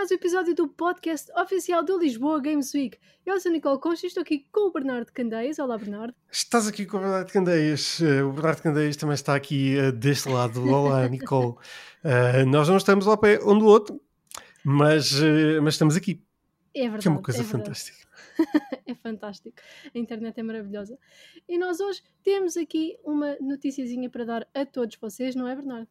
mais um episódio do podcast oficial do Lisboa Games Week. Eu sou a Nicole Concha e estou aqui com o Bernardo Candeias. Olá, Bernardo. Estás aqui com o Bernardo Candeias. Uh, o Bernardo Candeias também está aqui uh, deste lado. Olá, Nicole. Uh, nós não estamos ao pé um do outro, mas, mas estamos aqui. É verdade. Que é uma coisa é fantástica. é fantástico. A internet é maravilhosa. E nós hoje temos aqui uma noticiazinha para dar a todos vocês, não é, Bernardo?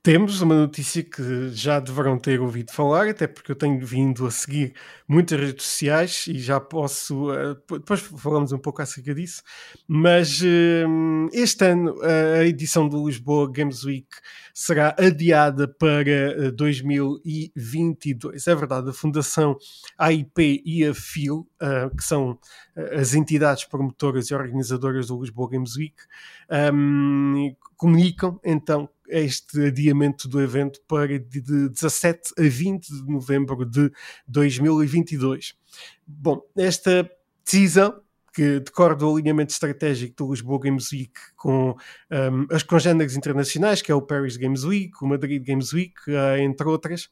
Temos uma notícia que já deverão ter ouvido falar, até porque eu tenho vindo a seguir muitas redes sociais e já posso. Uh, depois falamos um pouco acerca disso. Mas uh, este ano a edição do Lisboa Games Week será adiada para 2022. Eh, é verdade, a Fundação AIP e a FIL, uh, que são as entidades promotoras e organizadoras do Lisboa Games Week, um, comunicam então este adiamento do evento para de 17 a 20 de novembro de 2022. Bom, esta decisão que decorre do alinhamento estratégico do Lisboa Games Week com um, as congêneres internacionais, que é o Paris Games Week, o Madrid Games Week, uh, entre outras.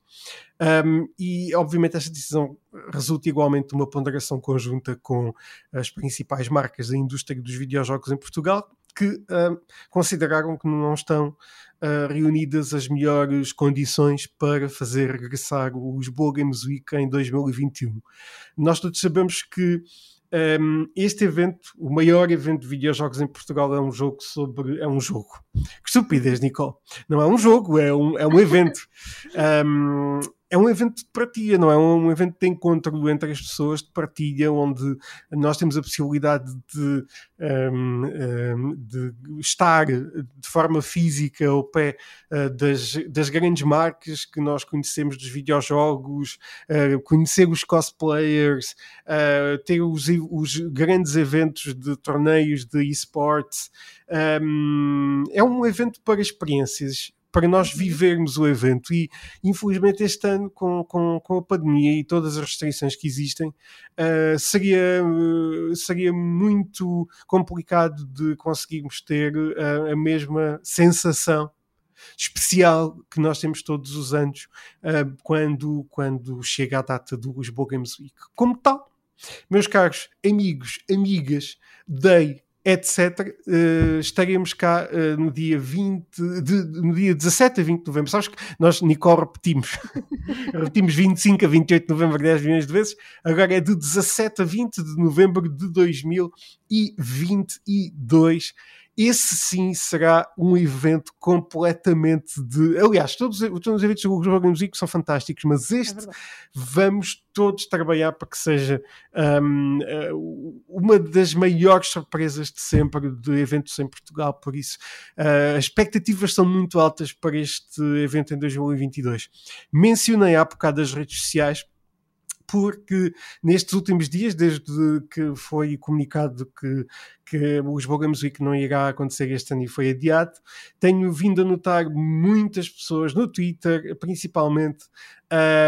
Um, e, obviamente, esta decisão resulta igualmente de uma ponderação conjunta com as principais marcas da indústria dos videojogos em Portugal, que uh, consideraram que não estão uh, reunidas as melhores condições para fazer regressar o Lisboa Games Week em 2021. Nós todos sabemos que um, este evento, o maior evento de videojogos em Portugal, é um jogo sobre. É um jogo. Que estupidez, Nicole. Não é um jogo, é um, é um evento. Um, é um evento de partilha, não é um evento de encontro entre as pessoas de partilha, onde nós temos a possibilidade de, um, um, de estar de forma física ao pé uh, das, das grandes marcas que nós conhecemos dos videojogos, uh, conhecer os cosplayers, uh, ter os, os grandes eventos de torneios de esportes. Um, é um evento para experiências para nós vivermos o evento. E infelizmente este ano, com, com, com a pandemia e todas as restrições que existem, uh, seria, uh, seria muito complicado de conseguirmos ter uh, a mesma sensação especial que nós temos todos os anos quando, quando chega a data do Lisboa Games Week. Como tal, meus caros amigos, amigas, dei etc., uh, estaremos cá uh, no dia 20, de, no dia 17 a 20 de novembro. Sabes que nós, Nicole, repetimos. repetimos 25 a 28 de novembro 10 milhões de vezes. Agora é de 17 a 20 de novembro de 2022 esse sim será um evento completamente de. Aliás, todos, todos os eventos do Jogo Music são fantásticos, mas é este é vamos todos trabalhar para que seja um, eh, uma das maiores surpresas de sempre de eventos em Portugal. Por isso, uh, as expectativas são muito altas para este evento em 2022. Mencionei há bocado as redes sociais porque nestes últimos dias, desde que foi comunicado que, que o Lisboa Games Week não irá acontecer este ano e foi adiado, tenho vindo a notar muitas pessoas no Twitter, principalmente,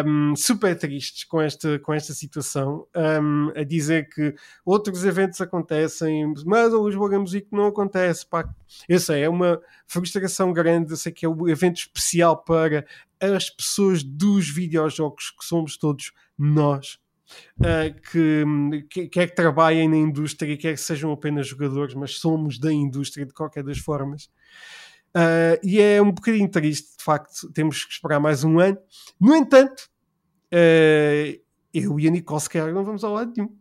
um, super tristes com esta, com esta situação, um, a dizer que outros eventos acontecem, mas o Lisboa Games Week não acontece. Pá. Eu sei, é uma frustração grande, eu sei que é um evento especial para as pessoas dos videojogos que somos todos nós. Uh, que, que quer que trabalhem na indústria, quer que sejam apenas jogadores, mas somos da indústria de qualquer das formas. Uh, e é um bocadinho triste, de facto, temos que esperar mais um ano. No entanto, uh, eu e a Nicole sequer não vamos ao lado nenhum.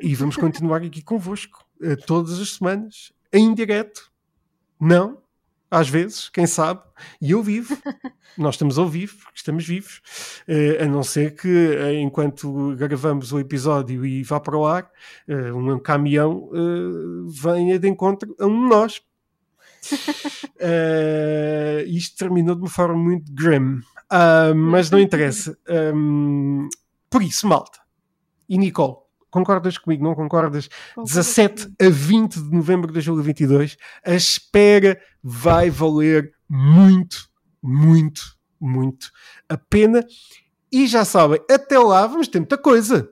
e vamos continuar aqui convosco todas as semanas, em direto. Não, às vezes, quem sabe, e eu vivo. Nós estamos ao vivo, porque estamos vivos, uh, a não ser que uh, enquanto gravamos o episódio e vá para o ar, uh, um caminhão venha de encontro a um de nós. isto terminou de uma forma muito grim, ah, mas não interessa. Um, por isso, malta e Nicole, Concordas comigo? Não concordas? Concordo 17 a 20 de novembro de 2022, a espera vai valer muito, muito, muito a pena. E já sabem, até lá vamos ter muita coisa.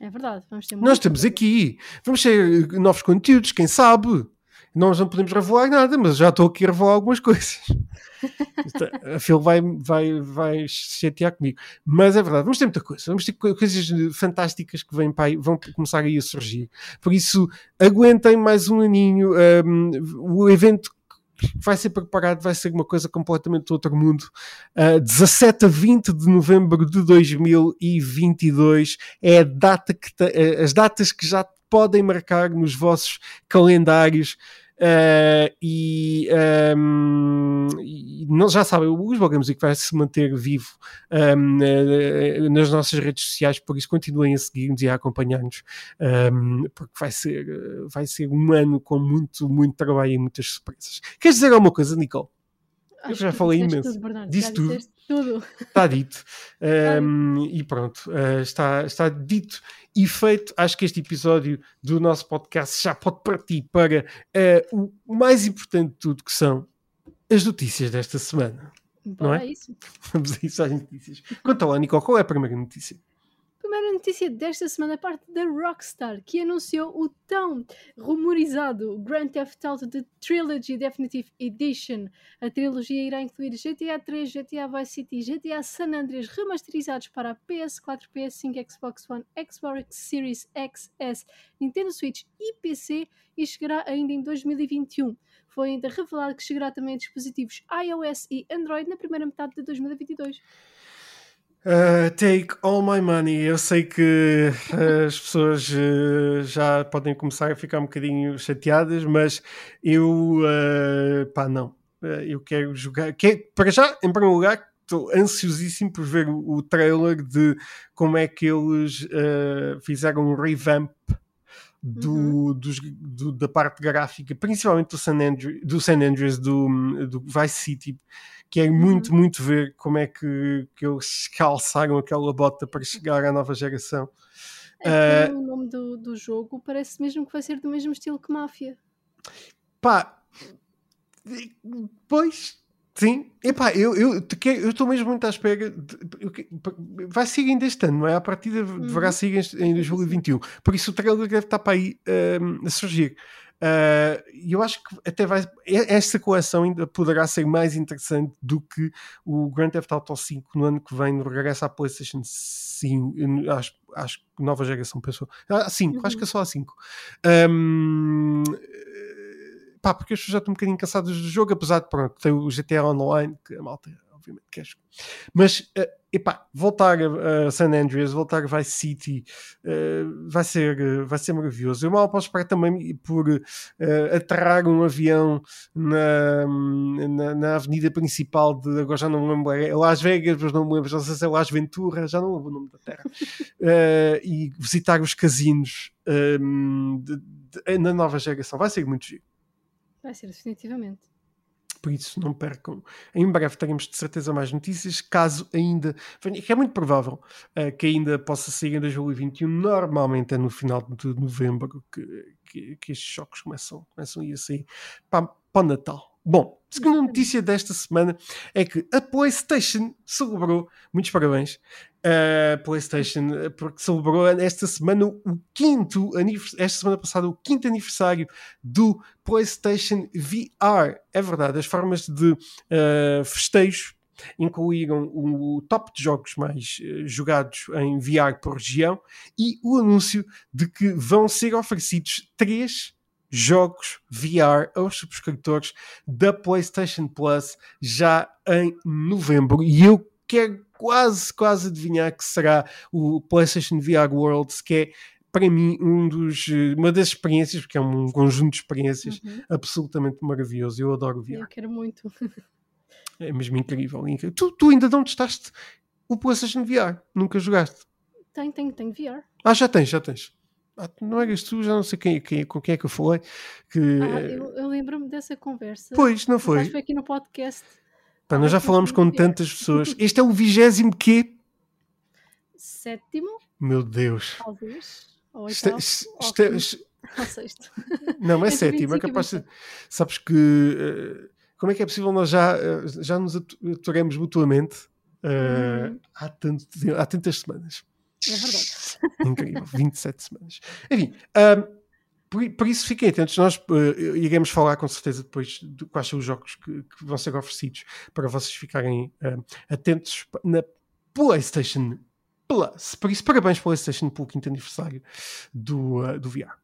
É verdade, vamos ter Nós estamos coisa. aqui, vamos ter novos conteúdos, quem sabe? Nós não podemos revelar nada, mas já estou aqui a revelar algumas coisas. a Phil vai, vai, vai chatear comigo. Mas é verdade, vamos ter muita coisa. Vamos ter coisas fantásticas que vêm para vão começar aí a surgir. Por isso, aguentem mais um aninho. Um, o evento vai ser preparado, vai ser uma coisa completamente do outro mundo. Uh, 17 a 20 de novembro de 2022 é a data que as datas que já podem marcar nos vossos calendários. Uh, e, um, e não, já sabem, os Boga Music vai se manter vivo um, uh, nas nossas redes sociais, por isso continuem a seguir-nos e a acompanhar-nos, um, porque vai ser, vai ser um ano com muito, muito trabalho e muitas surpresas. Queres dizer alguma coisa, Nicole? Acho Eu já falei imenso. Tudo. Disse tudo. tudo. Está dito. Um, e pronto, uh, está, está dito e feito. Acho que este episódio do nosso podcast já pode partir para uh, o mais importante de tudo, que são as notícias desta semana. Bora é? a isso. Vamos a isso às notícias. Conta lá, Nicole, qual é a primeira notícia? Primeira notícia desta semana parte da Rockstar, que anunciou o tão rumorizado Grand Theft Auto The Trilogy Definitive Edition. A trilogia irá incluir GTA 3, GTA Vice City e GTA San Andreas remasterizados para a PS4, PS5, Xbox One, Xbox Series X, S, Nintendo Switch e PC e chegará ainda em 2021. Foi ainda revelado que chegará também a dispositivos iOS e Android na primeira metade de 2022. Uh, take all my money. Eu sei que uh, as pessoas uh, já podem começar a ficar um bocadinho chateadas, mas eu, pá, não. eu quero jogar. Quero, para já, em primeiro lugar, estou ansiosíssimo por ver o, o trailer de como é que eles fizeram um revamp do, Uhum. dos- do- da parte gráfica, principalmente do San, Andreas, do San Andreas, do, do Vice City. Quero muito, muito ver como é que, que eles calçaram aquela bota para chegar à nova geração. Até Eh, o nome do, do jogo parece mesmo que vai ser do mesmo estilo que Máfia. Pá, pois, sim. Epá, eu estou mesmo muito à espera. de- vai seguir ainda este ano, não é? A partida deverá Uhum. seguir em- em 2021. Por isso o trailer deve estar para aí hum, a surgir. Ah, E eu acho que até vai. Esta coleção ainda poderá ser mais interessante do que o Grand Theft Auto 5 no ano que vem, no regresso à PlayStation 5. Acho, acho que nova geração, pensou. Ah, 5, acho Uhum. que é só a 5. Hum, pá, porque as pessoas já estão um bocadinho cansadas do jogo, apesar de pronto, ter o GTA Online, que a malta obviamente quer jogar. Mas, eh, epá, voltar a, a San Andreas, voltar a Vice City, eh, vai, ser, eh, vai ser maravilhoso. Eu mal posso esperar também por aterrar um avião na, na, na avenida principal de, agora já não me lembro, é Las Vegas, mas não me lembro, não sei se é Las Ventura, já não lembro o nome da terra, e visitar os casinos de- de- na nova geração. Vai ser muito giro. Vai ser, definitivamente. Por isso, não percam. Em breve teremos de certeza mais notícias, caso ainda que é muito provável eh, que ainda possa sair em 2021. Normalmente é no final de novembro que, que, que estes jogos começam, começam a ir a sair para, para o Natal. Bom, a segunda notícia desta semana é que a PlayStation celebrou, muitos parabéns, a PlayStation, eh, porque celebrou esta semana o quinto aniversário, esta semana passada, o quinto aniversário do PlayStation VR. É verdade, as formas de eh, festejo incluíram o top de jogos mais eh, jogados em VR por região e o anúncio de que vão ser oferecidos três jogos VR aos subscritores da PlayStation Plus já em novembro. E eu quero quase, quase adivinhar que será o PlayStation VR Worlds, que é para mim um dos, eh, uma das experiências, porque é um conjunto de experiências Uhum. absolutamente maravilhoso. Eu adoro VR. Eu quero muito. É mesmo incrível. incrível. Tu, tu ainda não testaste o PlayStation VR? Nunca jogaste? Tenho, tenho, tenho VR. Ah, já tens, já tens. Ah, não eras tu, já não sei quem, quem, com quem é que eu falei. Que, Ah, eu, eu lembro-me dessa conversa. Pois, não Acho que foi? foi aqui no podcast. Pá, nós já falamos com tantas pessoas. Este é o vigésimo quê? Sétimo, Meu Deus. talvez. Ou é- oitavo, é- ou sexto. não, é sétimo. É 25 capaz de. 27. Sabes que. eh, como é que é possível nós já, eh, já nos atu- aturemos mutuamente eh, Uhum. há, tanto, há tantas semanas? É verdade. Incrível, 27 semanas. Enfim, ahm, por, por, isso fiquem atentos, nós uh, iremos falar com certeza depois de quais são os jogos que, que vão ser oferecidos para vocês ficarem uh, atentos na PlayStation Plus. Por isso, parabéns PlayStation pelo quinto aniversário do, uh, do VR.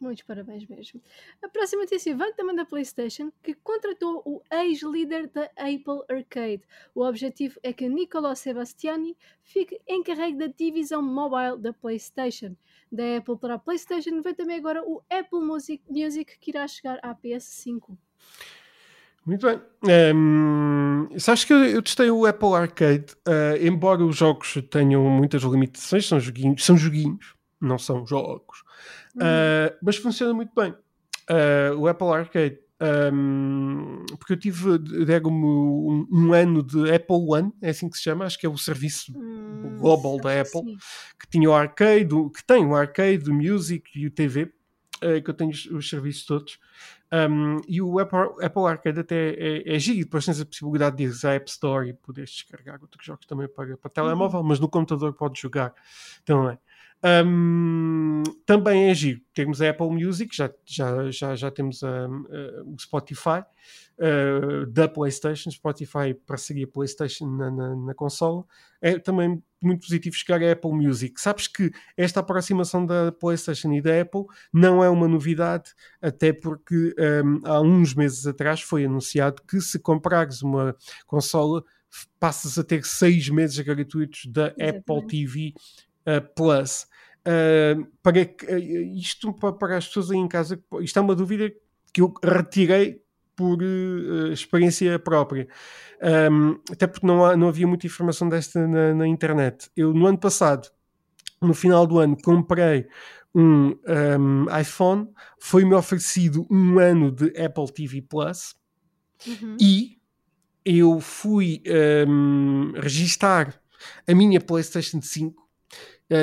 Muitos parabéns mesmo. A próxima notícia vem também da PlayStation, que contratou o ex-líder da Apple Arcade. O objetivo é que Niccolo Sebastiani fique encarregue da divisão mobile da PlayStation. Da Apple para a PlayStation vem também agora o Apple Music, Music que irá chegar à PS5. Muito bem. Um, sabes que eu, testei o Apple Arcade, uh, embora os jogos tenham muitas limitações, são joguinhos, são joguinhos, não são jogos. Uh, mas funciona muito bem. Uh, o Apple Arcade. Um, porque eu tive, deram-me um, um, ano de Apple One, é assim que se chama, acho que é o serviço hum, global da Apple, sim. que tinha o arcade, que tem o arcade, o music e o TV, uh, que eu tenho os, os serviços todos. Um, e o Apple, Apple Arcade até é, é giro, depois tens a possibilidade de ir à App Store e poderes descarregar outros jogos também para, para telemóvel, uhum. mas no computador podes jogar também. Um, também é giro. Temos a Apple Music, já, já, já, já temos um, uh, o Spotify uh, da PlayStation, Spotify para seguir a PlayStation na, na, na consola. É também muito positivo chegar à Apple Music. Sabes que esta aproximação da PlayStation e da Apple não é uma novidade, até porque um, há uns meses atrás foi anunciado que se comprares uma consola passas a ter seis meses gratuitos da Exatamente. Apple TV uh, Plus. Uh, para uh, isto para, as pessoas aí em casa, isto é uma dúvida que eu retirei por uh, experiência própria. Um, até porque não, há, não havia muita informação desta na, na, internet. Eu, no ano passado, no final do ano, comprei um, um iPhone, foi-me oferecido um ano de Apple TV Plus uhum. e eu fui um, registar a minha PlayStation 5 eh,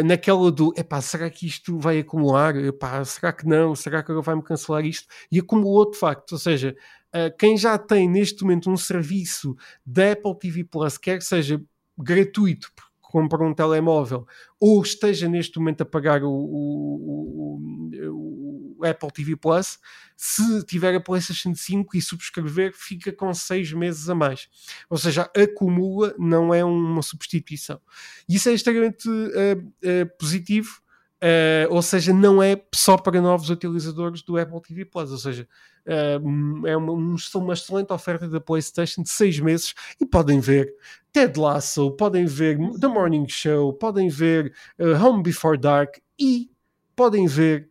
naquela do epá, será que isto vai acumular? Epá, será que não? Será que agora vai-me cancelar isto? E acumulou de facto, ou seja, uh, quem já tem neste momento um serviço da Apple TV Plus, quer que seja gratuito, compra um telemóvel ou esteja neste momento a pagar o, o, o, o, Apple TV Plus, se tiver a PlayStation 5 e subscrever, fica com seis meses a mais. Ou seja, acumula, não é uma substituição. Isso é extremamente uh, uh, positivo Uh, ou seja, não é só para novos utilizadores do Apple TV Plus, ou seja, uh, é uma, uma, excelente oferta da PlayStation de seis meses e podem ver Ted Lasso, podem ver The Morning Show, podem ver uh, Home Before Dark e podem ver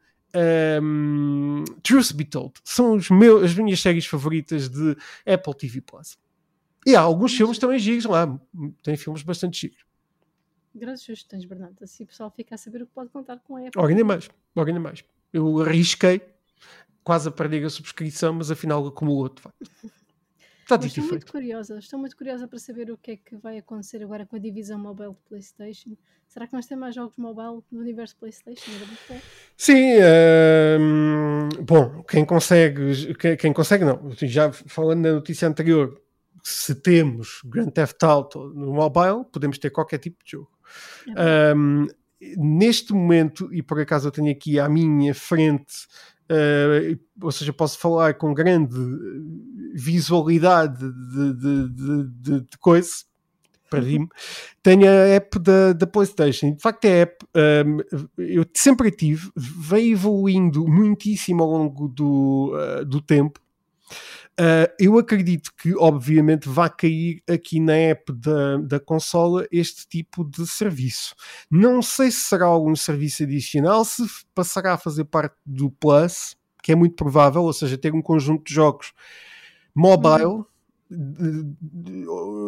um, Truth Be Told. São os meus, as minhas séries favoritas de Apple TV Plus. E há alguns filmes também giros lá, tem filmes bastante giros. Grandes sugestões, Bernardo. Assim o pessoal fica a saber o que pode contar com a Apple. Logo ainda mais. Logo ainda mais. Eu arrisquei quase a perder a subscrição, mas afinal acumulou de facto. Está dito estou muito curiosa, estou muito curiosa para saber o que é que vai acontecer agora com a divisão mobile de PlayStation. Será que vamos ter mais jogos mobile no universo PlayStation? Sim, uh, bom, quem consegue, quem, quem, consegue não, já falando na notícia anterior, se temos Grand Theft Auto no mobile, podemos ter qualquer tipo de jogo. É um, neste momento, e por acaso eu tenho aqui à minha frente, uh, ou seja, posso falar com grande visualidade de, de, de, de coisa, perdi-me, tenho a app da, da PlayStation. De facto, a app um, eu sempre tive, veio evoluindo muitíssimo ao longo do, uh, do tempo. Uh, eu acredito que, obviamente, vai cair aqui na app da, da consola este tipo de serviço. Não sei se será algum serviço adicional, se passará a fazer parte do Plus, que é muito provável, ou seja, ter um conjunto de jogos mobile. Uhum.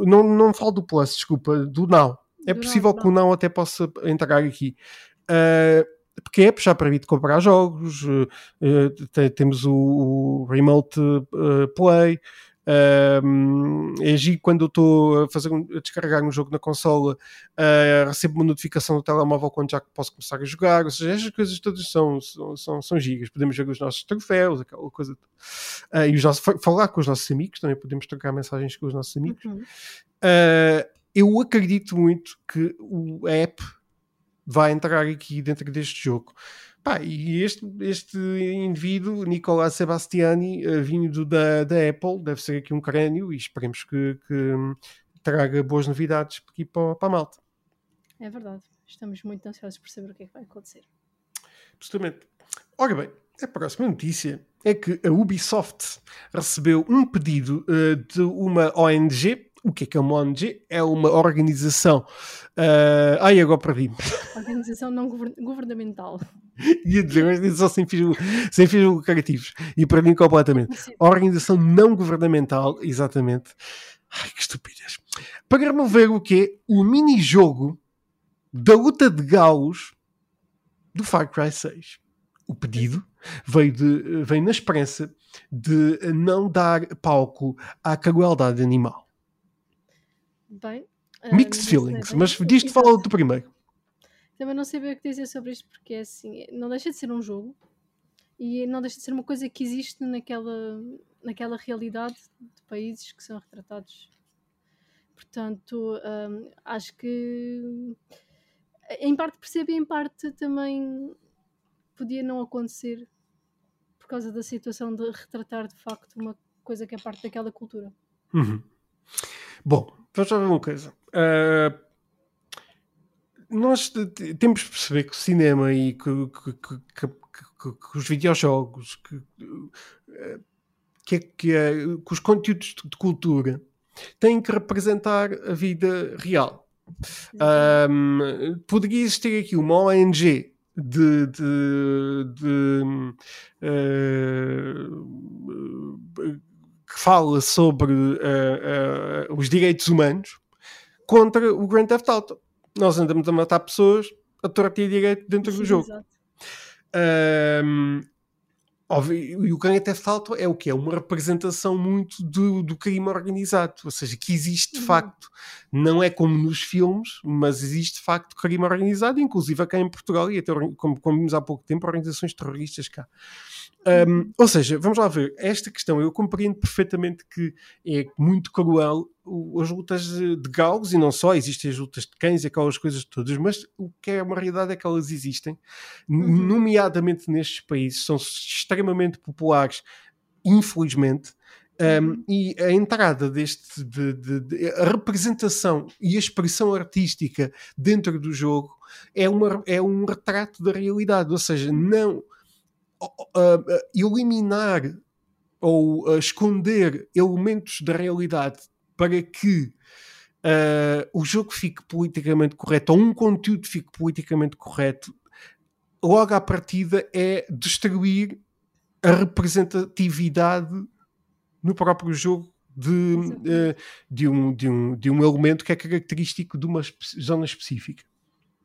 Não, não falo do Plus, desculpa, do Now. É do possível não, que o Now até possa entrar aqui. Uh, porque é mim de comprar jogos, uh, temos o, o Remote uh, Play, um, é agir quando eu estou a, fazer um, a descarregar um jogo na consola, uh, recebo uma notificação do telemóvel quando já posso começar a jogar, ou seja, estas coisas todas são, são, são, são gigas, podemos ver os nossos troféus, aquela coisa, uh, e os nossos, falar com os nossos amigos, também podemos trocar mensagens com os nossos amigos. Uhum. Uh, eu acredito muito que o, a app vai entrar aqui dentro deste jogo. Pá, e este, este indivíduo, Nicolas Sebastiani, uh, vindo da, da Apple, deve ser aqui um crânio e esperemos que, que traga boas novidades aqui para, para a malta. É verdade. Estamos muito ansiosos por saber o que é que vai acontecer. Absolutamente. Ora bem, a próxima notícia é que a Ubisoft recebeu um pedido uh, de uma ONG. O que é que é uma ONG? É uma organização. Uh, ai, agora perdi. Organização não govern governamental. Ia dizer organização sem fins, sem fins lucrativos. E para mim, completamente. Organização não governamental, exatamente. Ai, que estupidez. Para remover o quê? O mini-jogo da luta de galos do Far Cry 6. O pedido veio, de, veio na esperança de não dar palco à crueldade animal. Bem, Mixed uh, feelings, mas diz-te fala do primeiro. Também não sei bem o que dizer sobre isto, porque é assim, não deixa de ser um jogo e não deixa de ser uma coisa que existe naquela, naquela realidade de países que são retratados. Portanto, um, acho que em parte percebo e em parte também podia não acontecer por causa da situação de retratar de facto uma coisa que é parte daquela cultura. Uhum. Bom, vamos ver uma coisa. Uh, nós temos de perceber que o cinema e que, que, que, que os videojogos, que, que, que, que os conteúdos de cultura têm que representar a vida real. Um, poderia existir aqui uma ONG de, de, de uh, que fala sobre uh, uh, os direitos humanos contra o Grand Theft Auto. Nós andamos a matar pessoas a torta e direito dentro Sim, do jogo. Um, e o Grand Theft Auto é o que? É uma representação muito do, do crime organizado, ou seja, que existe de uhum. facto, não é como nos filmes, mas existe de facto crime organizado, inclusive aqui em Portugal e até, como, como vimos há pouco tempo, organizações terroristas cá. Um, ou seja, vamos lá ver, esta questão eu compreendo perfeitamente que é muito cruel as lutas de galos e não só, existem as lutas de cães e aquelas coisas todas, mas o que é uma realidade é que elas existem, uhum. nomeadamente nestes países, são extremamente populares, infelizmente. Um, uhum. e a entrada deste de, de, de, a representação e a expressão artística dentro do jogo é, uma, é um retrato da realidade, ou seja, não uh, eliminar ou uh, esconder elementos da realidade para que uh, o jogo fique politicamente correto ou um conteúdo fique politicamente correto, logo à partida é destruir a representatividade no próprio jogo de, uh, de, um, de, um, de um elemento que é característico de uma zona específica.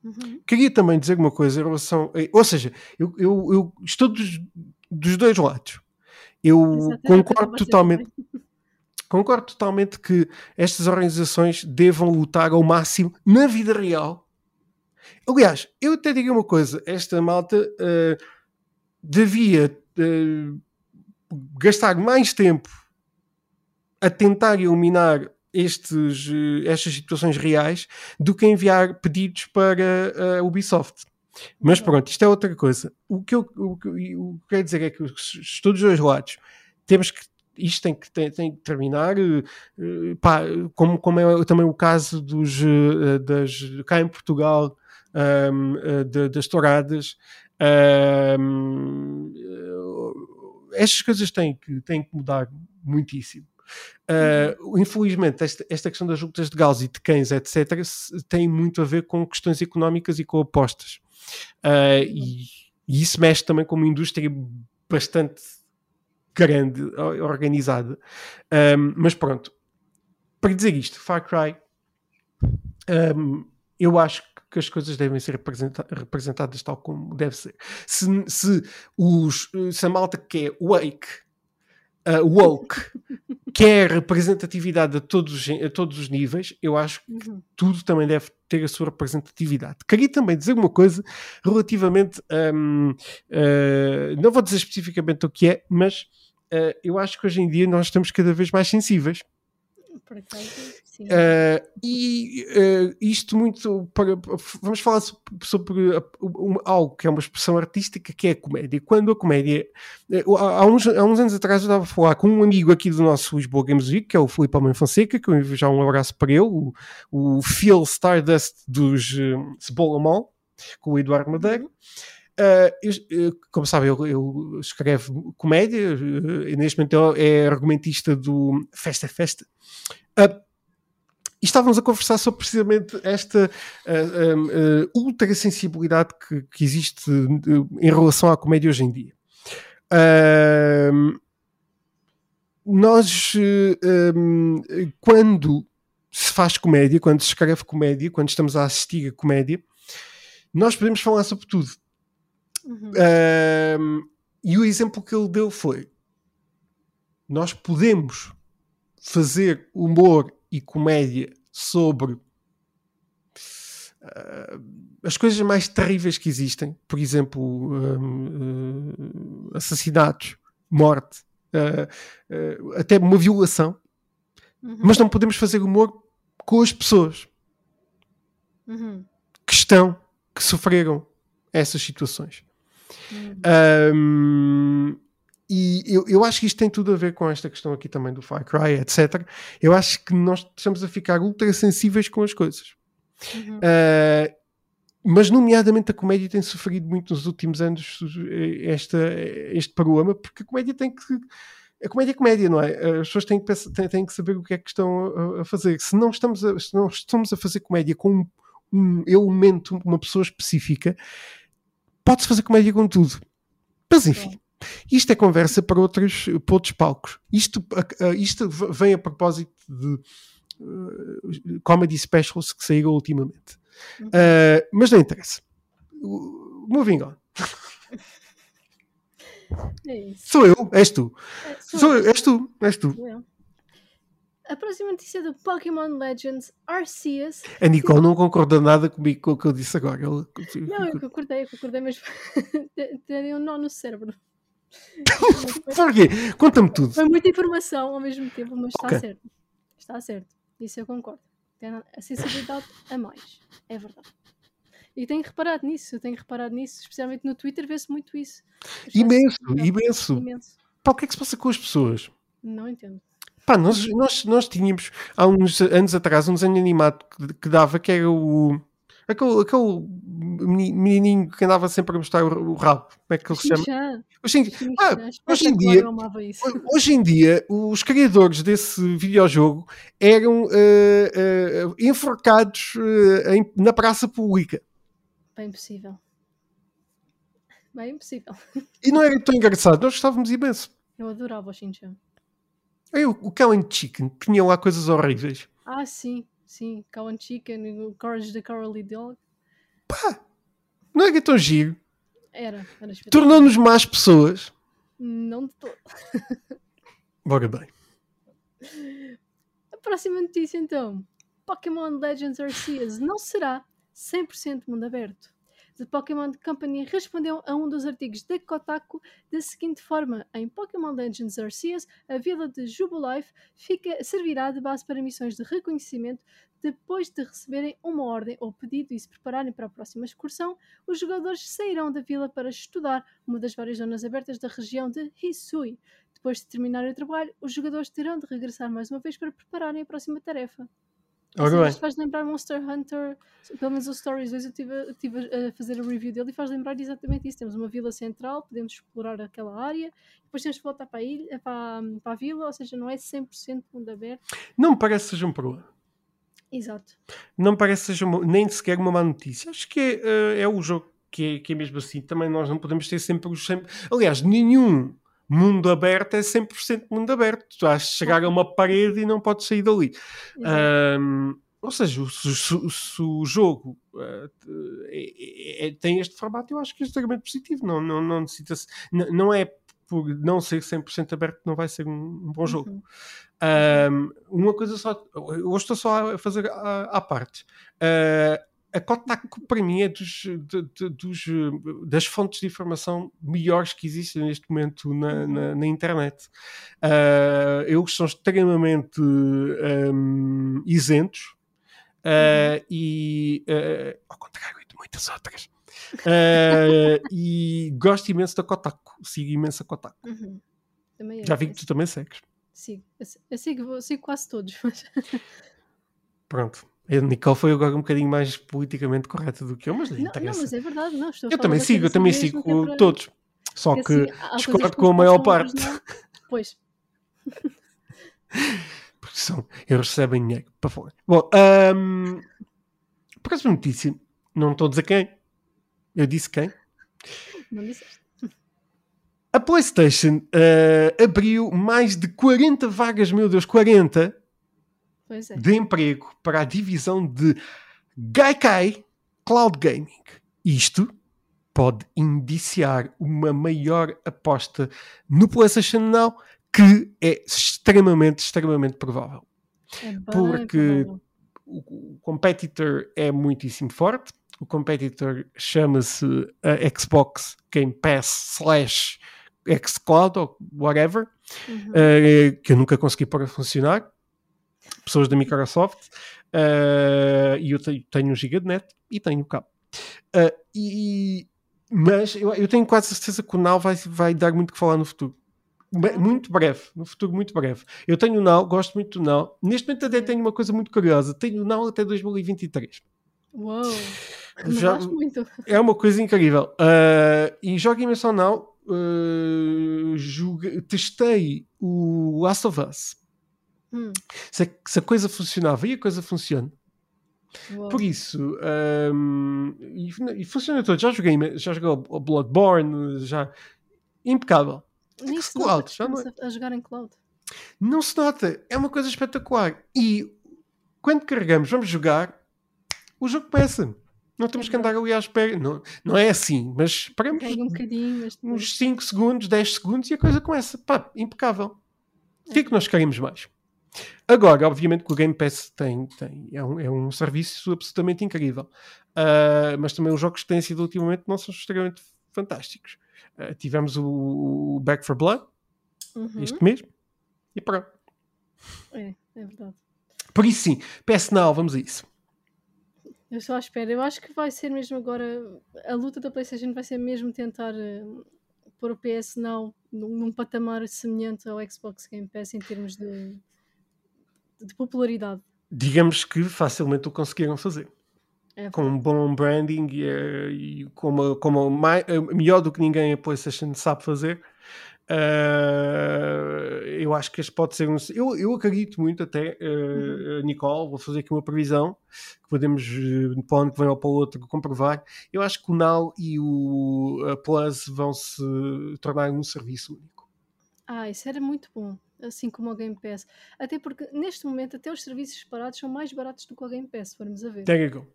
Uhum. Queria também dizer uma coisa em relação. A, ou seja, eu, eu, eu estou dos, dos, dois lados. Eu Exatamente. concordo totalmente. Concordo totalmente que estas organizações devam lutar ao máximo na vida real. Aliás, eu até digo uma coisa: esta malta uh, devia uh, gastar mais tempo a tentar eliminar estes, eh, estas situações reais do que enviar pedidos para a Ubisoft. Mas pronto, isto é outra coisa. O que eu, o que, que quero dizer é que estou dos dois lados. Temos que isto tem que, tem, tem que terminar, uh, pá, como, como é também o caso dos, uh, das, cá em Portugal, um, de, das touradas. Um, estas coisas têm que, têm que mudar muitíssimo. Uh, infelizmente, esta, esta, questão das lutas de gaus e de cães, etc., tem muito a ver com questões económicas e com apostas. Uh, e, e, isso mexe também com uma indústria bastante grande, organizada. Um, mas pronto, para dizer isto, Far Cry, um, eu acho que as coisas devem ser representa representadas tal como deve ser. Se, se, os, se a malta que é wake uh, woke quer representatividade a todos, a todos os níveis, eu acho que uhum. tudo também deve ter a sua representatividade. Queria também dizer uma coisa relativamente, um, uh, ah, não vou dizer especificamente o que é, mas uh, eu acho que hoje em dia nós estamos cada vez mais sensíveis. Por acaso, sim. Uh, e uh, isto muito para, vamos falar sobre, um, algo que é uma expressão artística que é a comédia. Quando a comédia uh, há, uns, há uns anos atrás eu estava a falar com um amigo aqui do nosso Lisboa Games Week, que é o Filipe Almeida Fonseca, que eu envio já um abraço para ele, o, o Phil Stardust dos uh, Cebola Mall, com o Eduardo Madeira. Uh, eu, como sabe, ele, ele escreve comédia, uh, neste momento é argumentista do Festa Festa. Uh, e estávamos a conversar sobre precisamente esta uh, uh, ultra sensibilidade que, que existe em relação à comédia hoje em dia. nós, um, quando se faz comédia, quando se escreve comédia, quando estamos a assistir a comédia, nós podemos falar sobre tudo Uhum. Um, e o exemplo que ele deu foi: nós podemos fazer humor e comédia sobre uh, as coisas mais terríveis que existem, por exemplo, um, uh, assassinatos, morte, uh, até uma violação, uhum. mas não podemos fazer humor com as pessoas uhum. que estão, que sofreram essas situações. Um, e eu, eu acho que isto tem tudo a ver com esta questão aqui também do Far Cry, etc. Eu acho que nós estamos a ficar ultra sensíveis com as coisas. Uhum. Uh, mas, nomeadamente, a comédia tem sofrido muito nos últimos anos esta, este problema, porque a comédia tem que. A comédia é comédia, não é? As pessoas têm que, pensar, têm, têm que saber o que é que estão a, a fazer. Se não, estamos a, se não estamos a fazer comédia com um, um elemento, uma pessoa específica, pode-se fazer comédia com tudo. Mas enfim. Isto é conversa para outros, para outros palcos. Isto, isto vem a propósito de uh, comedy specials que saíram ultimamente. Uh, mas não interessa. Moving on. É Sou eu, és tu. É, sou, sou eu, és tu, és tu. Eu. A próxima notícia do Pokémon Legends Arceus. A Nicole não concorda nada comigo com o que eu disse agora. Ela... Não, eu concordei, eu concordei, mas tem um nó no cérebro. Porquê? Conta-me tudo. Foi muita informação ao mesmo tempo, mas está okay. certo. Está certo. Isso eu concordo. A sensibilidade a mais. É verdade. E tenho reparado nisso, tenho reparado nisso, especialmente no Twitter vê-se muito isso. Imenso, imenso. imenso. Pá, o que é que se passa com as pessoas? Não entendo. Pá, nós, nós, nós tínhamos há uns anos atrás um desenho animado que, que dava que era o. Aquele, aquele menininho que andava sempre a mostrar o, o rabo, como é que ele se chama? Hoje em, ah, hoje em dia, hoje em dia, os criadores desse videojogo eram uh, uh, enforcados uh, em, na praça pública. Bem impossível. Bem impossível. E não era tão engraçado, nós gostávamos imenso. Eu adorava o Shin-Chan. O, o Cow and Chicken tinha lá coisas horríveis. Ah, sim, sim. Cow and Chicken, o Courage the Cowardly Dog. Pá, não é que é tão giro. Era, era Tornou-nos más pessoas. Não de todo. Bora bem. A próxima notícia então. Pokémon Legends Arceus não será 100% mundo aberto. The Pokémon Company respondeu a um dos artigos de Kotaku da seguinte forma: Em Pokémon Legends Arceus, a vila de Jubilife fica, servirá de base para missões de reconhecimento. Depois de receberem uma ordem ou pedido e se prepararem para a próxima excursão, os jogadores sairão da vila para estudar uma das várias zonas abertas da região de Hisui. Depois de terminar o trabalho, os jogadores terão de regressar mais uma vez para prepararem a próxima tarefa. Isto faz lembrar Monster Hunter, pelo menos o Stories 2 eu estive a fazer a review dele e faz lembrar exatamente isso. Temos uma vila central, podemos explorar aquela área, depois temos que voltar para a, ilha, para, para a vila, ou seja, não é 100% mundo aberto. Não me parece que seja um problema. Exato. Não me parece que seja uma, nem sequer uma má notícia. Acho que é, uh, é o jogo que é, que é mesmo assim. Também nós não podemos ter sempre os sempre. Aliás, nenhum mundo aberto é 100% mundo aberto. Tu has de chegar a uma parede e não podes sair dali. Um, ou seja, se, o jogo uh, é, é, tem este formato, eu acho que é extremamente positivo. Não, não, não, necessita não, não é por não ser 100% aberto não vai ser um, um bom jogo. Uhum. Um, uma coisa só, eu estou só a fazer à, à parte. Uh, a Kotaku para mim é dos, de, de, dos, das fontes de informação melhores que existem neste momento na, na, na internet. Uh, eles são extremamente um, isentos uh, e uh, ao contrário de muitas outras. e gosto imenso da Kotaku, sigo imenso a Kotaku. Uhum. Já vi que tu também segues. Sigo, eu sigo, eu sigo quase todos. Pronto. A Nicole foi agora um bocadinho mais politicamente correta do que eu, mas não, não, não mas é verdade, não. eu também sigo, eu também sigo para... todos. Só que, que assim, discordo com a maior parte. Pois. Porque são, eles recebem dinheiro para fora. Bom, um, próxima notícia. Não estou a dizer quem. Eu disse quem. Não disseste. A PlayStation uh, abriu mais de 40 vagas, meu Deus, 40 é. de emprego para a divisão de Gaikai Cloud Gaming. Isto pode indiciar uma maior aposta no PlayStation Now, que é extremamente, extremamente provável. É Porque provável. o competitor é muitíssimo forte. O competitor chama-se Xbox Game Pass slash xCloud ou whatever, uhum. uh, que eu nunca consegui pôr a funcionar pessoas da Microsoft uh, e eu tenho, um giga de net e tenho cabo. Uh, e, mas eu, eu, tenho quase certeza que o Now vai, vai dar muito que falar no futuro. Muito breve, no futuro muito breve. Eu tenho o Now, gosto muito do Now. Neste momento até tenho uma coisa muito curiosa. Tenho o Now até 2023. Uou! Já, muito. É uma coisa incrível. Uh, e jogo imenso Now. Uh, joguei, testei o Last of Us Hum. Se, a, se, a, coisa funcionava e a coisa funciona. Uou. Por isso, um, e, e, funciona todo. Já joguei, já joguei o Bloodborne, já impecável. Nem se cloud, já não é. a jogar em cloud. Não se nota, é uma coisa espetacular. E quando carregamos, vamos jogar, o jogo começa. Não temos que andar ali à espera. Não, não é assim, mas esperamos um mas uns 5 segundos, 10 segundos e a coisa começa. Pá, impecável. O que é que nós queremos mais? Agora, obviamente que o Game Pass tem, tem é, um, é um serviço absolutamente incrível, uh, mas também os jogos que têm sido ultimamente não são extremamente fantásticos. Uh, tivemos o, o, Back for Blood uhum. este mês e pronto. É, é verdade. Por isso sim, PS Now, vamos a isso. Eu estou à espera. Eu acho que vai ser mesmo agora. A luta da PlayStation vai ser mesmo tentar uh, pôr o PS Now num, num patamar semelhante ao Xbox Game Pass em termos de de popularidade. Digamos que facilmente o conseguiram fazer. É com um bom branding e, eh, e com uma, com uma mais, eh, melhor do que ninguém a PlayStation sabe fazer. Uh, eu acho que este pode ser um. Eu, eu acredito muito, até, uh, uhum. Nicole, vou fazer aqui uma previsão que podemos, uh, para ano que vem ou para o outro, comprovar. Eu acho que o Now e o Plus vão se tornar um serviço único. Ah, isso era muito bom assim como o Game Pass. Até porque neste momento até os serviços separados são mais baratos do que o Game Pass, se formos a ver. There you go.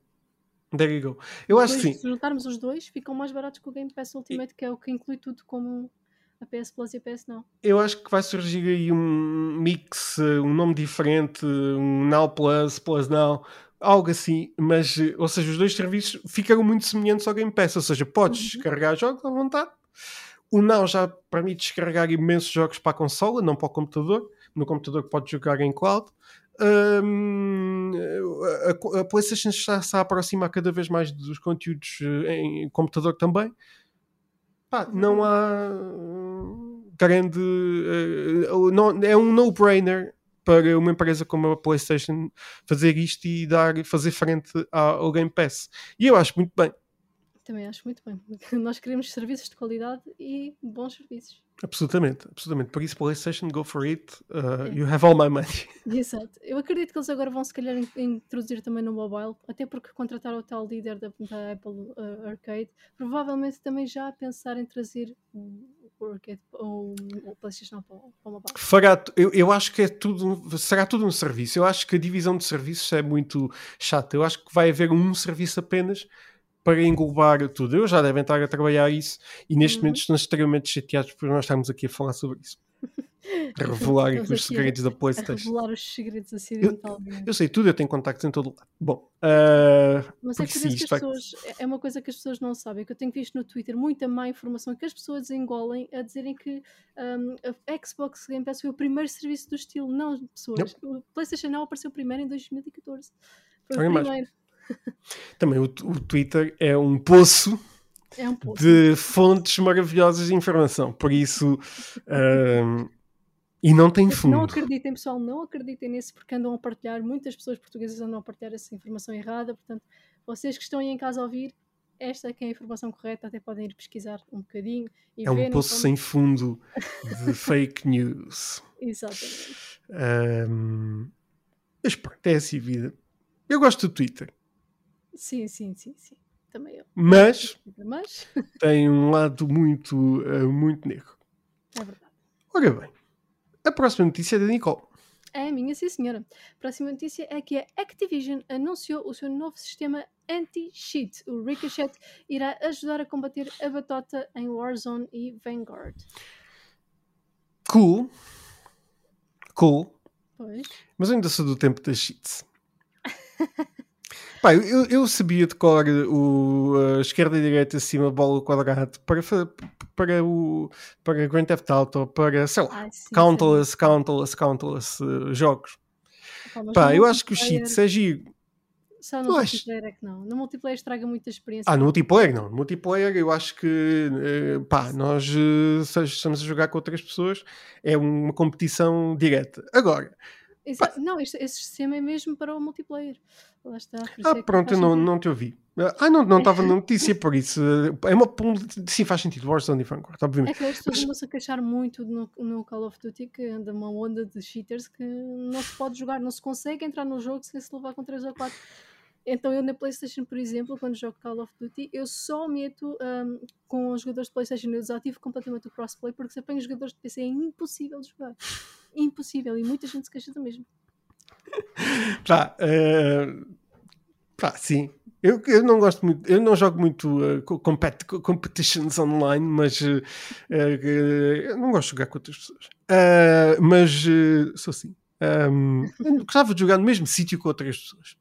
There you go. Eu acho sim. Se juntarmos os dois, ficam mais baratos que o Game Pass Ultimate, que é o que inclui tudo como a PS Plus e a PS Now. Eu acho que vai surgir aí um mix, um nome diferente, um Now Plus, Plus Now, algo assim, mas, ou seja, os dois serviços ficaram muito semelhantes ao Game Pass, ou seja, podes uhum. carregar jogos à vontade o Now já permite descarregar imensos jogos para a consola, não para o computador. No computador pode jogar em cloud. Um, a, a, PlayStation está -se a aproximar cada vez mais dos conteúdos eh, em computador também. Pá, não há grande. Uh, não, é um no-brainer para uma empresa como a PlayStation fazer isto e dar, fazer frente ao Game Pass. E eu acho muito bem. Também acho muito bem. Nós queremos serviços de qualidade e bons serviços. Absolutamente, absolutamente. Por isso, PlayStation, go for it. Uh, é. You have all my money. Exato. Eu acredito que eles agora vão, se calhar, introduzir também no mobile, até porque contratar o tal líder da, da Apple uh, Arcade, provavelmente também já a pensar em trazer o Arcade ou o PlayStation para, para o mobile. Fará, eu, eu acho que é tudo, será tudo um serviço. Eu acho que a divisão de serviços é muito chata. Eu acho que vai haver um serviço apenas para englobar tudo. Eu já devem estar a trabalhar isso e neste uhum. momento estão extremamente chateados por nós estarmos aqui a falar sobre isso. revelar os segredos da a PlayStation. revelar os segredos acidentalmente. Eu sei tudo, eu tenho contactos em todo lado. Bom, ah, Mas é que as pessoas. é- É uma coisa que as pessoas não sabem, que eu tenho visto no Twitter muita má informação que as pessoas engolem a dizerem que hum, a Xbox Game Pass foi o primeiro serviço do estilo. Não, pessoas. O PlayStation Now apareceu primeiro em 2014. Foi o mais. Também o, o Twitter é um poço É um de fontes maravilhosas de informação. Por isso. ah, e não tem fundo. Não acreditem, pessoal, não acreditem nisso porque andam a partilhar, muitas pessoas portuguesas andam a partilhar essa informação errada. Portanto, vocês que estão aí em casa a ouvir, esta é que é a informação correta, até podem ir pesquisar um bocadinho É um poço como- sem fundo de fake news. Exatamente. Ahm, mas pronto, é assim a vida. Eu gosto do Twitter, Sim, sim, sim, sim. Também eu. mas Mas tem um lado muito, ah, muito negro. é verdade. Ora bem, a próxima notícia é da Nicole. É a minha, sim, senhora. Próxima notícia é que a Activision anunciou o seu novo sistema anti-cheat. O Ricochet irá ajudar a combater a batota em Warzone e Vanguard. Cool. Cool. Pois. Mas ainda sou do tempo das cheats. Pá, eu, eu sabia de cor o a esquerda e direita, acima, bola, quadrado para, para o para Grand Theft Auto, para, sei lá, Ai, sim, countless, countless, countless uh, jogos. sim. Pá, mas eu acho que o cheats é giro. Só no acho- multiplayer é que não. No multiplayer estraga muita experiência. Ah, no multiplayer não. No multiplayer eu acho que, eh, pá, nós eh, estamos a jogar com outras pessoas, é uma competição direta. Agora, Exa- Não, este, esse sistema é mesmo para o multiplayer. Lá está. Ah, é que pronto, eu não, sentido. não te ouvi. Ah, não não estava na notícia, por isso. É uma. Sim, faz sentido. Warzone e Vanguard, É obviamente. que as pessoas Mas- a queixar muito no, no Call of Duty que anda uma onda de cheaters que não se pode jogar, não se consegue entrar no jogo sem se levar com 3 ou 4. Então eu na Playstation, por exemplo, quando jogo Call of Duty, eu só meto ahm, com os jogadores de Playstation, eu desativo completamente o crossplay porque se apanho jogadores de PC é impossível de jogar. Impossível. E muita gente se queixa do mesmo. Pá, eh, pá, sim. Eu, eu não gosto muito, eu não jogo muito eh, co- compet- co- competitions online, mas eh, eh, eu não gosto de jogar com outras pessoas. Mas eh, sou assim. Ahm, eu gostava de jogar no mesmo sítio com outras pessoas.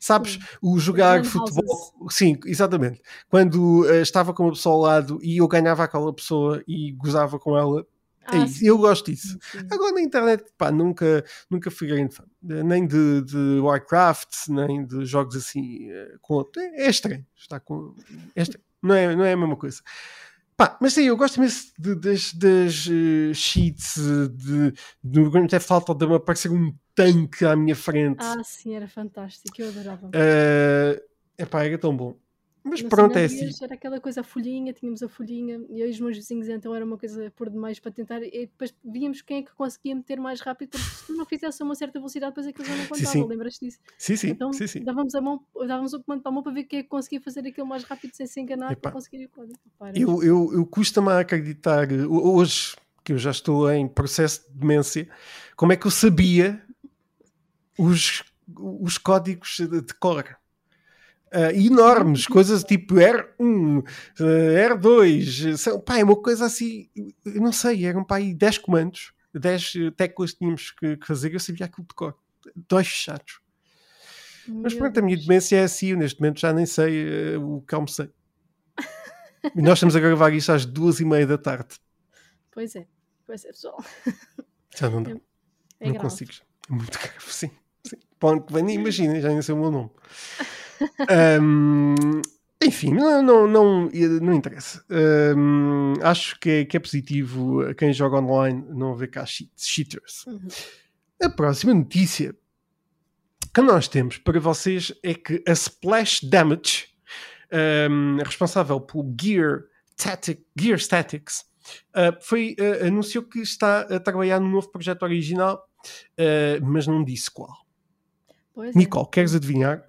Sabes, Sim. o jogar futebol. Sim, exatamente. Quando eh, estava com uma pessoa ao lado e eu ganhava aquela pessoa e gozava com ela, é Ah, isso. sim, Eu gosto disso. sim. Agora na internet, pá, nunca, nunca fui grande fã. Nem de, de Warcraft, nem de jogos assim eh, com outro. É, é estranho. Está com, é estranho. Não, é, não é a mesma coisa. Pá, mas sim, eu gosto imenso de- das, das eh, cheats eh, de, do Grand Theft Auto de me aparecer um tanque à minha frente. Ah, sim, era fantástico. Eu adorava. É epá, era tão bom. Mas No pronto, é assim. Era aquela coisa, a folhinha, tínhamos a folhinha, e eu e os meus vizinhos então era uma coisa por demais para tentar, e depois víamos quem é que conseguia meter mais rápido, porque se tu não fizesse a uma certa velocidade, depois aquilo já não contava, lembras-te disso? Sim, sim, Então sim, sim. dávamos, a mão, dávamos o comando para a mão para ver quem é que conseguia fazer aquilo mais rápido sem se enganar Epá. para conseguir o código. Eu, eu, eu custa-me a acreditar eh, hoje que eu já estou em processo de demência, como é que eu sabia os, os códigos de, de cor. Ah, enormes, coisas tipo R1, eh, R2, são, pá, é uma coisa assim, eu não sei, eram pá, aí 10 comandos, 10 teclas que tínhamos que, que fazer, eu sabia aquilo de cor, dois fechados. Mas Meu pronto, a minha demência é assim, eu neste momento já nem sei eh, o que almocei. E nós estamos a gravar isto às duas e meia da tarde. Pois é, pois é, pessoal. Já não dá, É não grave. consigo. É muito grave, sim. sim. Nem imagina, já nem sei o meu nome. Ahm, enfim, não, não, não, não interessa. Ahm, acho que é, que é positivo a quem joga online não ver cá cheat- cheaters. Uhum. A próxima notícia que nós temos para vocês é que a Splash Damage, um, responsável pelo Gear, Static, Gear Statics, uh, foi, uh, anunciou que está a trabalhar num novo projeto original, uh, mas não disse qual. Pois é. Nicole, queres adivinhar?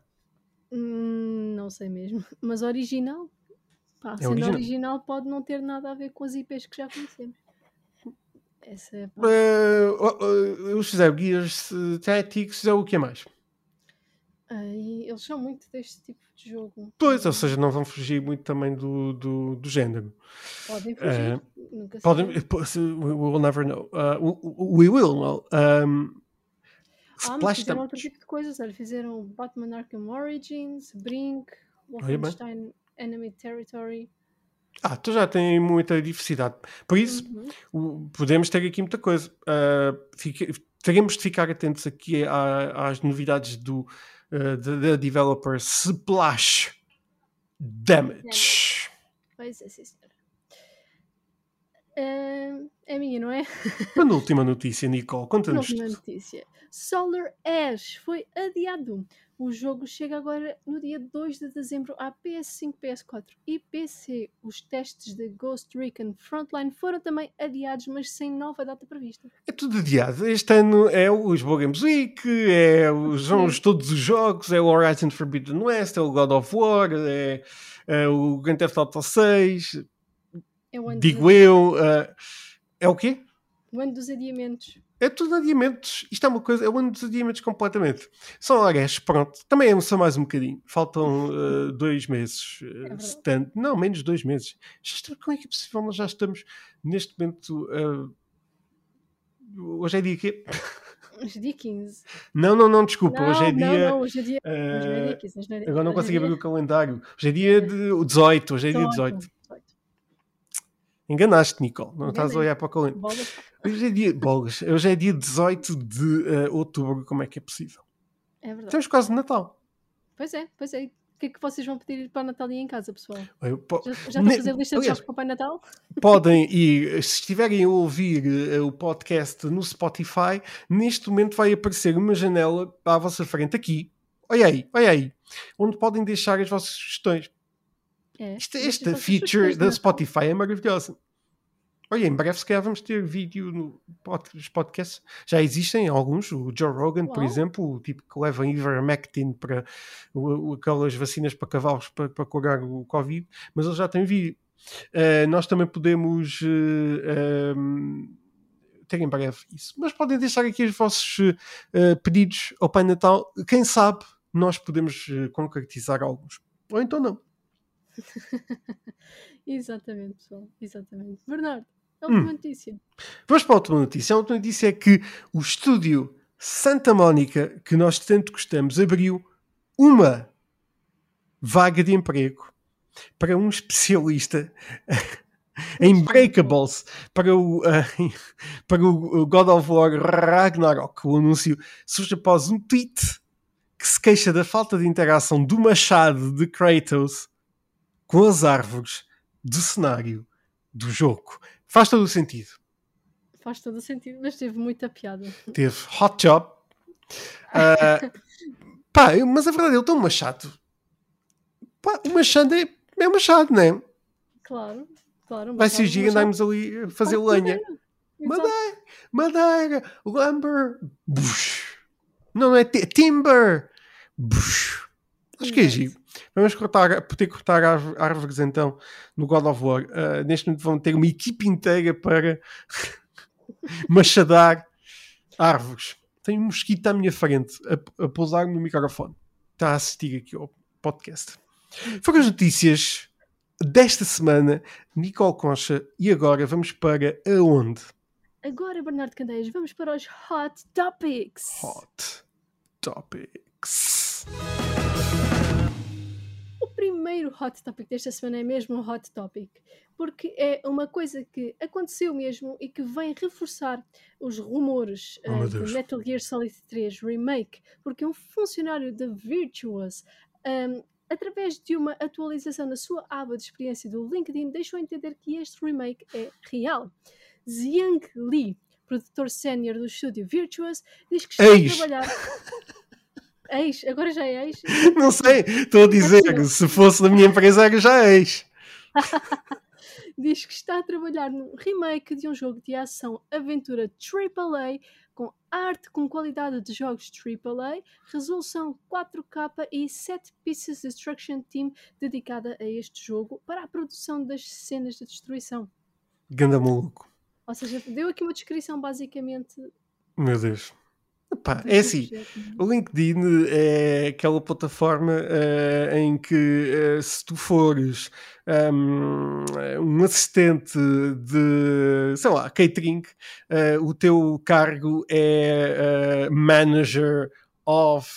Hum, não sei mesmo. Mas original? Pá, sendo original. original. pode não ter nada a ver com as IPs que já conhecemos. Essa é. Uh, uh, uh, eles fizeram Gear Statics, é o que é mais? Ai, eles são muito deste tipo de jogo. Pois, ou seja, não vão fugir muito também do, do, do género. Podem fugir. Eh, nunca Podem, se- we will never know. Uh, we we will know. Um, Ah, Splash fizeram Damage. outro tipo de coisas. Olha, fizeram Batman Arkham Origins, Brink. Wolfenstein Enemy Territory. Ah, tu já tem muita diversidade. Por isso, Uhum. podemos ter aqui muita coisa. Ah, fica- teremos de ficar atentos aqui à- às novidades do, ah, da da developer Splash Damage. Pois é, sim, senhora. Ah, é minha, não é? Quando a última notícia, Nicole? Conta-nos. Última tudo. notícia. Solar Ash foi adiado. O jogo chega agora no dia 2 de dezembro à PS5, PS4 e PC. Os testes de Ghost Recon Frontline foram também adiados, mas sem nova data prevista. É tudo adiado. Este ano é o Lisboa Games Week, é os, são os- todos os jogos, é o Horizon Forbidden West, é o God of War, é, é o Grand Theft Auto 6, É o ano, digo dos, eu. ah, é o quê? o ano dos adiamentos. É tudo adiamentos. Isto é uma coisa, é o ano dos adiamentos completamente. São horas, pronto. Também é só mais um bocadinho. Faltam ah, dois meses. tanto. não, menos de dois meses. Já estamos, como é que é possível? Nós já estamos neste momento. ah, hoje é dia quê? Hoje é dia 15. Não, não, não, desculpa. não, hoje é dia. não, não, hoje é dia, hoje não é dia 15. Hoje não é dia, agora não é consigo abrir o calendário. Hoje é dia de 18. Hoje é dia 18. 18. Enganaste, Nicole. Não estás a Enganei. olhar para o calendário. Bolas. Hoje é dia. Bolas. Hoje é dia 18 de ah, outubro. Como é que é possível? É verdade. Estamos quase Natal. Pois é, pois é. O que é que vocês vão pedir para o Natal em casa, pessoal? Eu po- Já, já estão Ne- a fazer lista de jogos para o Pai Natal? podem ir, se estiverem a ouvir eh, o podcast no Spotify, neste momento vai aparecer uma janela à vossa frente aqui. Olha aí, olha aí. Onde podem deixar as vossas sugestões. É. Isto- esta feature da. Spotify é maravilhosa. Olha, em breve se calhar vamos ter vídeo no pod- os podcasts. Já existem alguns, o Joe Rogan, por Uau. exemplo, o tipo que leva Ivermectin para o- aquelas vacinas para cavalos para, para curar o Covid, mas ele já tem vídeo. Eh, nós também podemos eh, ehm, ter em breve isso. Mas podem deixar aqui os vossos eh, pedidos ao Pai Natal. Quem sabe nós podemos concretizar alguns. Ou então não. Exatamente, pessoal. Exatamente. Bernardo, a Hum. última notícia. Vamos para a última notícia. A última notícia é que o estúdio Santa Mónica, que nós tanto gostamos, abriu uma vaga de emprego para um especialista em breakables para o, ah, para o God of War Ragnarok. O anúncio surge após um tweet que se queixa da falta de interação do machado de Kratos com as árvores do cenário do jogo. Faz todo o sentido. Faz todo o sentido, mas teve muita piada. teve Hot Job. Ah, pá, mas a verdade, ele tem um machado. Pá, o machado é, é machado, não é? Claro, claro. Vai ser giro uma já- andarmos ali a fazer Ah, lenha. Exato. Madeira, lumber, bush. Não, não é ti- timber, bush. Acho que é giro. Vamos cortar, poder cortar árv- árvores então no God of War. Ah, neste momento vão ter uma equipe inteira para machadar árvores. Tenho um mosquito à minha frente a, a pousar no microfone. Está a assistir aqui ao podcast. Foram as notícias desta semana. Nicole Concha. E agora vamos para aonde? Agora, Bernardo Candeias, vamos para os Hot Topics. Hot Topics. O primeiro Hot Topic desta semana é mesmo um Hot Topic, porque é uma coisa que aconteceu mesmo e que vem reforçar os rumores Oh, eh, meu de Deus. Metal Gear Solid 3 Remake, porque um funcionário da Virtuos, ahm, através de uma atualização na sua aba de experiência do LinkedIn, deixou entender que este remake é real. Xiang Li, produtor sénior do estúdio Virtuos, diz que está Ex. a trabalhar. Ex, agora já é ex. Não sei, estou a dizer, se fosse da minha empresa era já ex. diz que está a trabalhar no remake de um jogo de ação aventura AAA com arte com qualidade de jogos AAA, resolução 4K e 7 Pieces Destruction Team dedicada a este jogo para a produção das cenas de destruição. Ganda maluco. Ou seja, deu aqui uma descrição basicamente Meu Deus. Epá, é assim, o LinkedIn é aquela plataforma uh, em que uh, se tu fores um, um, assistente de, sei lá, catering, uh, o teu cargo é manager of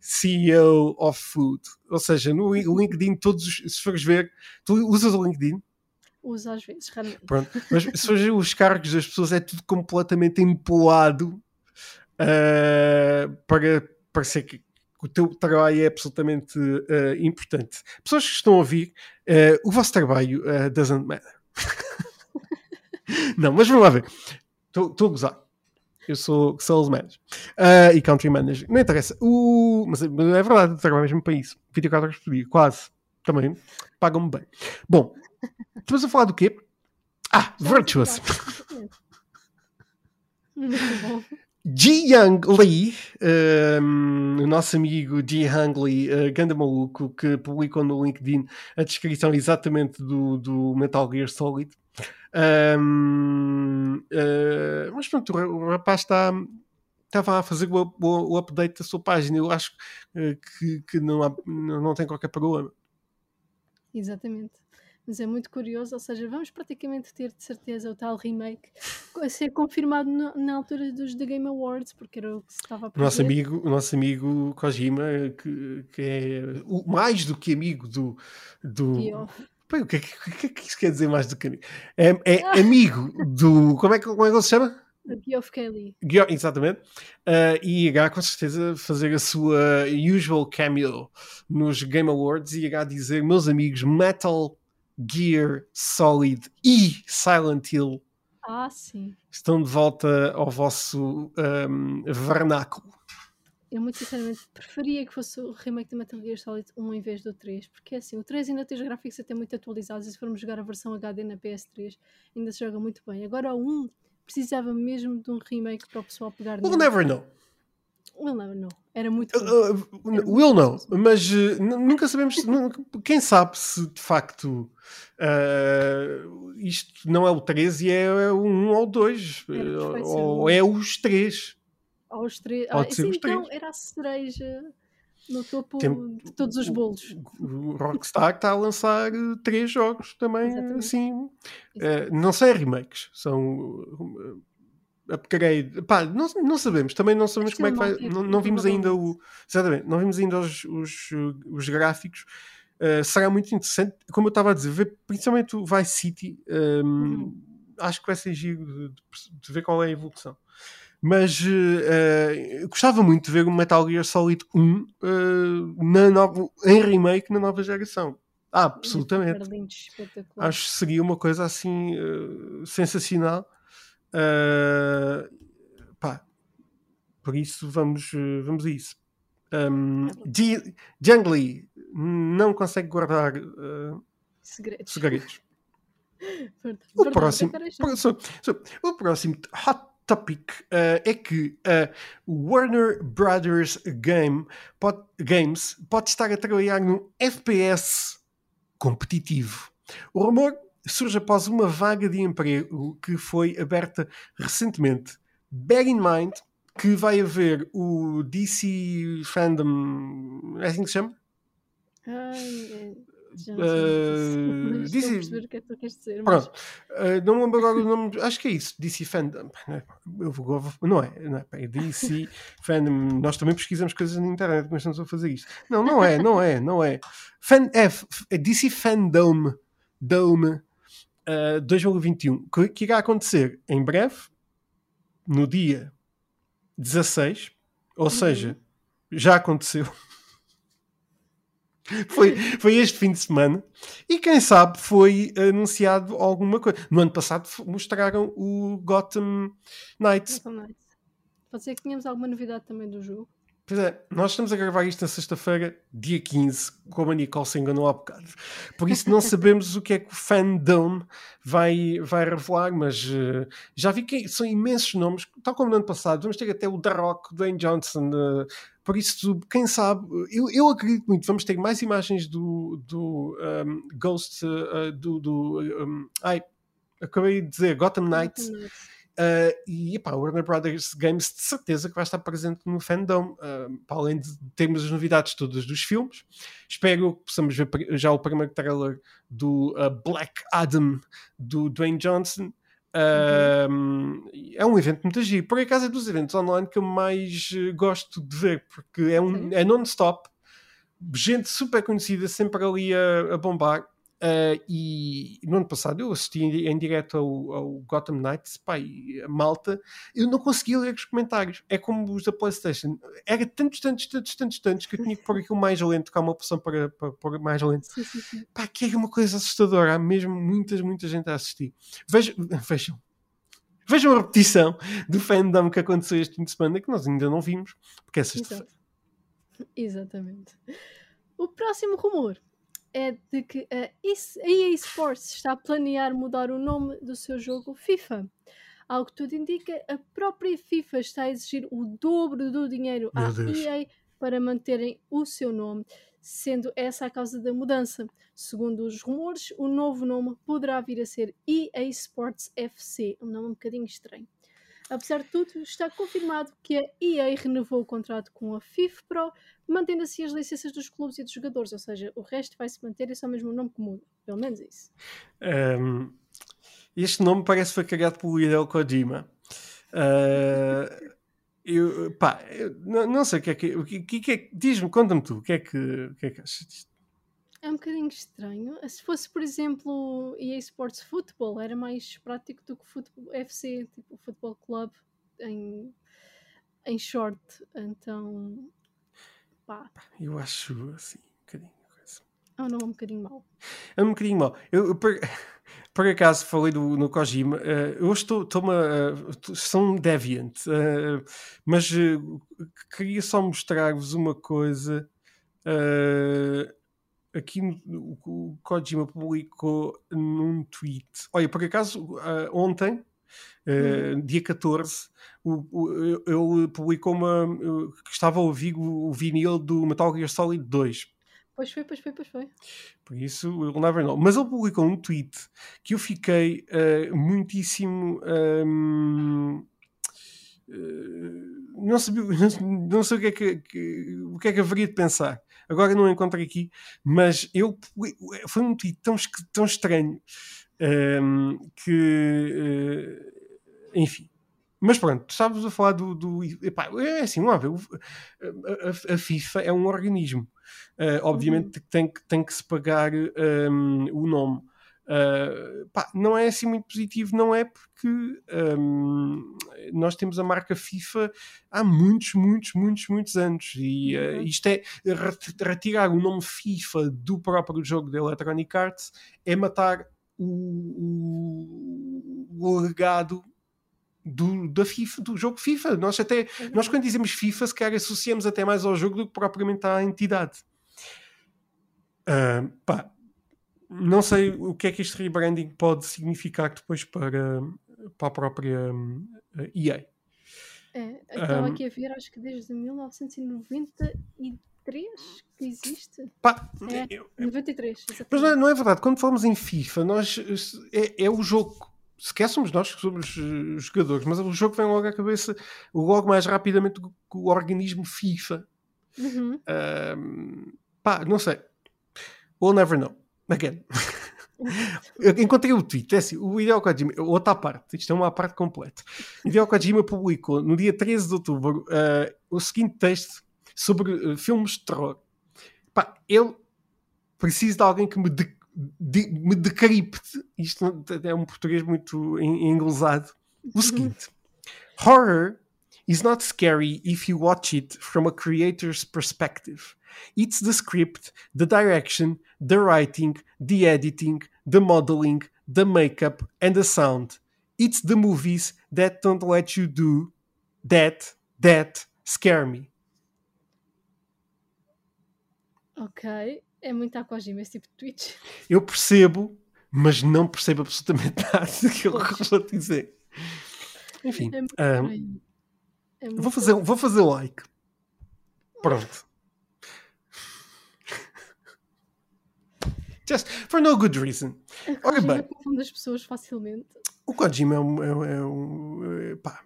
CEO of food. Ou seja, no LinkedIn, todos, se fores ver, tu usas o LinkedIn? Uso às vezes, realmente. Pronto, mas se fores ver os cargos das pessoas, é tudo completamente empolado uh, para parecer que o teu trabalho é absolutamente uh, importante. Pessoas que estão a ouvir, uh, o vosso trabalho doesn't matter. Não, mas vamos lá ver. Estou a gozar. Eu sou sales manager uh, e country manager. Não interessa. O... Mas é verdade, trabalho mesmo para isso. 24 horas por dia, quase. Também. Pagam-me bem. Bom, estamos a falar do quê? Ah, Virtuous. Muito bom. Ji Young Lee, um, o nosso amigo Ji Young Lee, uh, ganda maluco, que publicou no LinkedIn a descrição exatamente do, do Metal Gear Solid. Um, uh, mas pronto, o rapaz está estava a fazer o, o, o, update da sua página. Eu acho uh, que, que não, há, não tem qualquer problema. Exatamente mas é muito curioso, ou seja, vamos praticamente ter de certeza o tal remake a ser confirmado no, na altura dos The Game Awards, porque era o que se estava a prever. O nosso amigo, o nosso amigo Kojima, que, que é o, mais do que amigo do... do... Pô, o, que, é que é que isso quer dizer mais do que amigo? É, é amigo do... Como é, que, como é que ele se chama? Geoff Kelly. Exatamente. Uh, e irá com certeza fazer a sua usual cameo nos Game Awards e irá dizer: Meus amigos, Metal Gear Solid e Silent Hill ah, sim. estão de volta ao vosso um, vernáculo. Eu muito sinceramente preferia que fosse o remake de Metal Gear Solid 1 em vez do 3, porque assim, o 3 ainda tem os gráficos até muito atualizados e se formos jogar a versão HD na PS3 ainda se joga muito bem. Agora o 1 precisava mesmo de um remake para o pessoal pegar We'll never know. Never know. Era muito. Uh, uh, will não, mas uh, nunca sabemos. quem sabe se de facto uh, isto não é o 13 e é, é o 1 ou o 2. Ou é os 3. Ou os 3. Ah, sim, então era a cereja no topo Tem, de todos os bolos. O Rockstar está a lançar três jogos também, Exatamente. assim. Exatamente. Não são remakes, são upgrade. Pá, não, não sabemos, também não sabemos como é que vai. Não, não vimos ainda o. Exatamente, não vimos ainda os, os, os gráficos. Uh, será muito interessante, como eu estava a dizer, ver principalmente o Vice City. Um, ehm, uhum. Acho que vai ser giro de, de, ver qual é a evolução. Mas uh, gostava muito de ver o Metal Gear Solid 1 uh, na nova, em remake na nova geração. Ah, absolutamente. Acho que seria uma coisa assim sensacional Uh, pá, por isso vamos, vamos a isso. Um, Jungly não consegue guardar uh, segredos. segredos. o, próximo, o próximo hot topic uh, é que a uh, Warner Brothers Game pode, Games pode estar a trabalhar num FPS competitivo. O rumor surge após uma vaga de emprego que foi aberta recentemente. Bear in mind que vai haver o DC Fandom. É assim que se chama? Ai, já não uh, DC... o que é que tu queres dizer. Pronto, uh, não me lembro agora o nome, acho que é isso, DC Fandom. Eu vou, não é, não é, é DC Fandom. Nós também pesquisamos coisas na internet, mas estamos a fazer isto. Não, não é, não é, não é. Fan, é, é DC Fandom. Dome uh, 2021, que, que irá acontecer em breve, no dia 16, ou uhum. seja, já aconteceu. foi, foi este fim de semana e quem sabe foi anunciado alguma coisa. No ano passado mostraram o Gotham Knights. Gotham Knights. Pode ser que tenhamos alguma novidade também do jogo. Pois é, nós estamos a gravar isto na sexta-feira, dia 15, como a Nicole se enganou há bocado. Por isso não sabemos o que é que o fandom vai, vai revelar, mas uh, já vi que são imensos nomes, tal como no ano passado. Vamos ter até o The Rock, Dwayne Johnson. Uh, por isso, quem sabe, eu, eu acredito muito, vamos ter mais imagens do, do um, Ghost, uh, do, do um, ai, acabei de dizer, Gotham Knights. Uh, e epá, a Warner Brothers Games de certeza que vai estar presente no fandom, uh, para além de termos as novidades todas dos filmes. Espero que possamos ver já o primeiro trailer do uh, Black Adam do Dwayne Johnson. Uhum. é um evento muito giro. Por acaso é dos eventos online que eu mais gosto de ver, porque é, um, é non-stop, gente super conhecida sempre ali a, a bombar. Uh, e no ano passado eu assisti em, em direto ao, ao Gotham Knights, pá, a malta, eu não conseguia ler os comentários. É como os da PlayStation, era tantos, tantos, tantos, tantos, tantos que eu tinha que pôr aquilo mais lento, que há uma opção para, para pôr mais lento. Sim, sim, sim. Pá, que era uma coisa assustadora. Há mesmo muita, muita gente a assistir. Vejam, vejam, vejam a repetição do fandom que aconteceu este fim de semana, que nós ainda não vimos, porque é sexta-feira. Exatamente. O próximo rumor é de que a EA Sports está a planear mudar o nome do seu jogo FIFA. Ao que tudo indica, a própria FIFA está a exigir o dobro do dinheiro Meu à Deus. EA para manterem o seu nome, sendo essa a causa da mudança. Segundo os rumores, o novo nome poderá vir a ser EA Sports FC, um nome um bocadinho estranho. Apesar de tudo, está confirmado que a EA renovou o contrato com a FIFPro, mantendo assim as licenças dos clubes e dos jogadores, ou seja, o resto vai se manter, é só mesmo o nome muda. Pelo menos isso. Um, este nome parece que foi criado pelo Hideo Kojima. Uh, eu, pá, eu não, não, sei o que é que. Que, que é, Diz-me, conta-me tu, o que é que, o que, é que achas disto? É um bocadinho estranho. Se fosse, por exemplo, EA Sports Football, era mais prático do que futebol FC, tipo o Futebol Club em, em short. Então, pá. Eu acho assim, um bocadinho. É um nome um bocadinho mau. É um bocadinho mau. Eu, eu por, por, acaso falei do, no Kojima, uh, eu estou, estou uh, sou um deviant, uh, mas queria só mostrar-vos uma coisa. Uh, aqui o, o Kojima publicou num tweet. Olha, por acaso, uh, ontem, uh, hum. dia 14, o, o, ele publicou uma. que estava a ouvir o, o vinil do Metal Gear Solid 2. Pois foi, pois foi, pois foi. Por isso, eu never know. Mas ele publicou um tweet que eu fiquei uh, muitíssimo. Um, não, sabia, não sei o que, é que, que, o que é que haveria de pensar agora não encontro aqui, mas eu foi um tweet tão, tão estranho um, ehm, que uh, enfim. Mas pronto, estavas a falar do. do epá, é assim, não há ver. A, a, FIFA é um organismo. Uh, obviamente uhum. tem, tem que se pagar um, ehm, o nome. Uh, pá, não é assim muito positivo, não é porque um, nós temos a marca FIFA há muitos, muitos, muitos, muitos anos e uh, isto é retirar o nome FIFA do próprio jogo da Electronic Arts é matar o, o, legado do, da FIFA, do jogo FIFA. Nós até, nós quando dizemos FIFA, se calhar associamos até mais ao jogo do que propriamente à entidade. Uh, pá, não sei o que é que este rebranding pode significar depois para, para a própria EA. É, estava um, aqui a ver, acho que desde 1993 que existe. Pá, é, eu, 93. Exatamente. Mas não é, não é, verdade, quando falamos em FIFA, nós, é, é o jogo. Sequer somos nós que somos uh, jogadores, mas o jogo vem logo à cabeça, logo mais rapidamente que o organismo FIFA. Uhum. Um, pá, não sei. We'll never know. Again. Eu encontrei o tweet, é assim, o Hideo Kojima, outra parte, isto é uma parte completa. O Hideo Kojima publicou no dia 13 de outubro uh, o seguinte texto sobre uh, filmes de terror. Pá, ele precisa de alguém que me, de, de, me decripte, isto é um português muito englosado, o seguinte: Horror is not scary if you watch it from a creator's perspective. It's the script, the direction, the writing, the editing, the modeling, the makeup, and the sound. It's the movies that don't let you do that, that scare me. Ok, é muito Aquajima esse tipo de tweets. Eu percebo, mas não percebo absolutamente nada daquilo que eu vou dizer. Enfim, é um, é vou, fazer, vou fazer like. Pronto. Just for no good reason. Bem. confunde as pessoas facilmente. O Kojima é um. É, é um é, pá,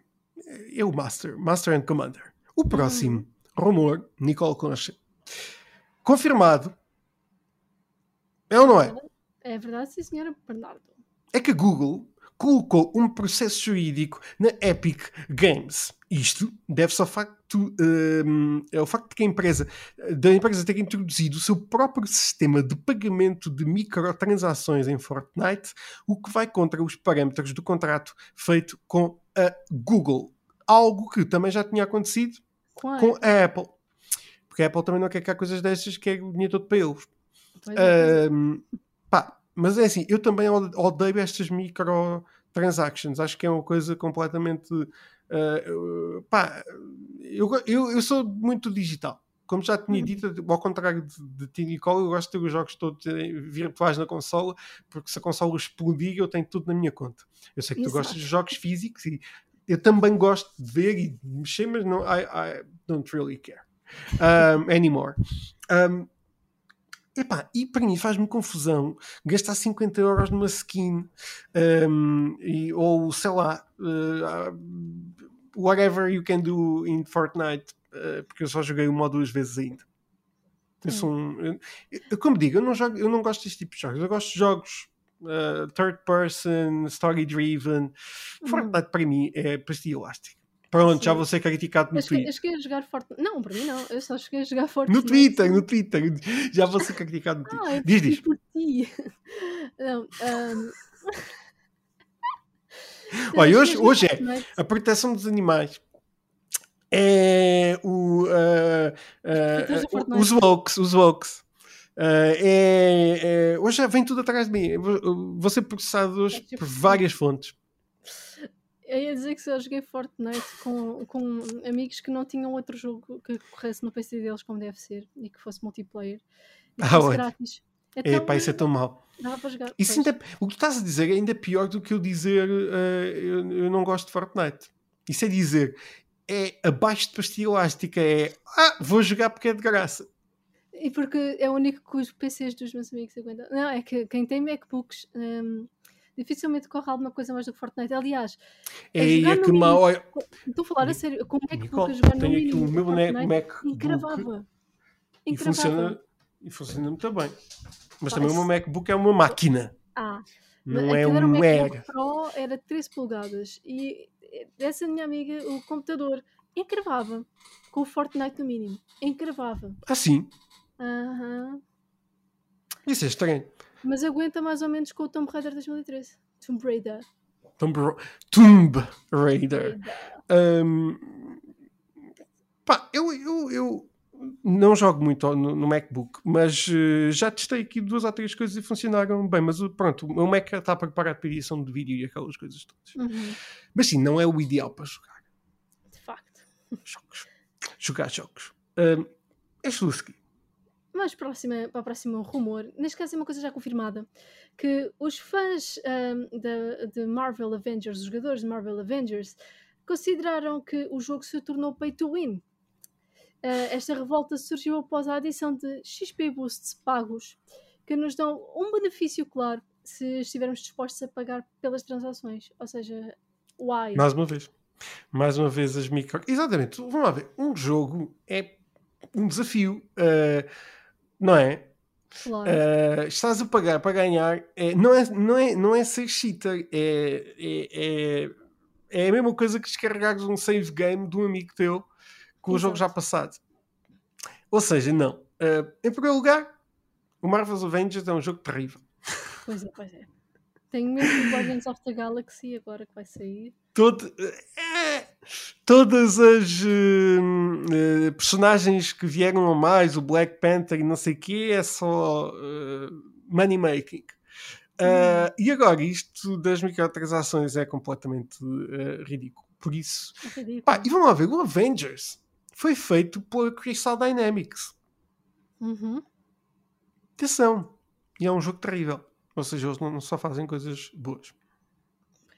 é o Master, Master and Commander. O próximo Uhum. rumor, Nicole Concha. Confirmado. É ou não é? É verdade, sim, senhora Bernardo. É que a Google colocou um processo jurídico na Epic Games. Isto deve-se ao facto, hum, é o facto de que a empresa, da empresa ter introduzido o seu próprio sistema de pagamento de microtransações em Fortnite, o que vai contra os parâmetros do contrato feito com a Google. Algo que também já tinha acontecido com a Apple. Porque a Apple também não quer que há coisas destas, que é o dinheiro todo para eles. Pois é, pois é. Ahm, pá, mas é assim, eu também od- odeio estas microtransactions. Acho que é uma coisa completamente. uh, pá, eu, eu, eu sou muito digital. Como já tinha Uhum. dito, ao contrário de, de ti, Nicole, eu gosto de ter os jogos todos eh, virtuais na consola, porque se a consola explodir, eu tenho tudo na minha conta. Eu sei que tu Exato. gostas de jogos físicos e eu também gosto de ver e de mexer, mas não, I, I don't really care um, anymore. Um, epá, e para mim faz-me confusão gastar 50 euros numa skin um, e, ou sei lá, uh, whatever you can do in Fortnite, uh, porque eu só joguei uma ou duas vezes ainda. Eu sou um, eu- como digo, eu não, jogo, eu não gosto deste tipo de jogos. Eu gosto de jogos uh, third person, story driven. Fortnite para mim é pastilha elástica. Pronto, já Sim. vou ser criticado no Eu cheguei, eu Twitter. cheguei a jogar Fortnite. Não, para mim não. Eu só cheguei a jogar Fortnite. No Twitter, no Twitter. Já vou ser criticado no Twitter. Ah, Diz, diz. por ti. Não, ahm, Olha, hoje, hoje é a proteção dos animais. É o, ah, Fortnite. os woks, os woks. Ah, é, é- hoje já vem tudo atrás de mim. Eu Vou, ser processado hoje Deve ser por várias fontes. Eu ia dizer que só joguei Fortnite com, com amigos que não tinham outro jogo que corresse no PC deles como deve ser e que fosse multiplayer e que Ah, fosse grátis. É, Então, pá, isso é tão mau. para jogar. Isso ainda, o que tu estás a dizer é ainda pior do que eu dizer ah, eu, eu não gosto de Fortnite. Isso é dizer, é abaixo de pastilha elástica, é ah, vou jogar porque é de graça. E porque é o único que os PCs dos meus amigos aguentam. Não, é que quem tem MacBooks hum, dificilmente corre alguma coisa mais do que Fortnite. Aliás, a É, jogar é que mal. mínimo- Olha, estou a falar a sério, com o MacBook Nicole, jogar no tenho aqui mínimo o meu Fortnite, Mac- encravava. e Encravava. funciona, e funciona muito bem. Mas Pá, também o meu MacBook é uma máquina, Ah, não é era um MacBook Mega. Pro, era 13 polegadas. E essa minha amiga, o computador, encravava. Com o Fortnite no mínimo. Encravava. Assim, Aham. isso é estranho. Mas aguenta mais ou menos com o Tomb Raider 2013. Tomb Raider. Tomb, Ra- Tomb Raider. Raider. Hum, pá, eu, eu, eu não jogo muito no, no MacBook, mas eh, já testei aqui duas ou três coisas e funcionaram bem. Mas pronto, o meu Mac está preparado para edição de vídeo e aquelas coisas todas. Uhum. Mas sim, não é o ideal para jogar De facto. jogos. Jogar jogos. Hum, próxima, para o próximo rumor, neste caso é uma coisa já confirmada, que os fãs ahm, da- de Marvel Avengers, os jogadores de Marvel Avengers, consideraram que o jogo se tornou pay to win. Ah, esta revolta surgiu após a adição de XP Boosts pagos, que nos dão um benefício claro se estivermos dispostos a pagar pelas transações. Ou seja, why? Mais uma vez. Mais uma vez as micro. Exatamente. Vamos lá ver. Um jogo é um desafio. eh, não é? Claro. Eh, estás a pagar para ganhar. É, não, é, não, é, não é ser cheater. É, é, é, é a mesma coisa que descarregares um save game de um amigo teu com o jogo já passado. Ou seja, não. Eh, em primeiro lugar, o Marvel's Avengers é um jogo terrível. Pois é, pois é. Tenho medo do Guardians of the Galaxy agora que vai sair. Todo- é, todas as hum, eh, personagens que vieram a mais, o Black Panther e não sei o quê, é só eh, money making. Ah, e agora, isto das microtransações é completamente eh, ridículo. Por isso, É ridículo. pá, e vamos lá ver, o Avengers foi feito pela Crystal Dynamics. Uhum. Atenção, e é um jogo terrível. Ou seja, eles não não só fazem coisas boas.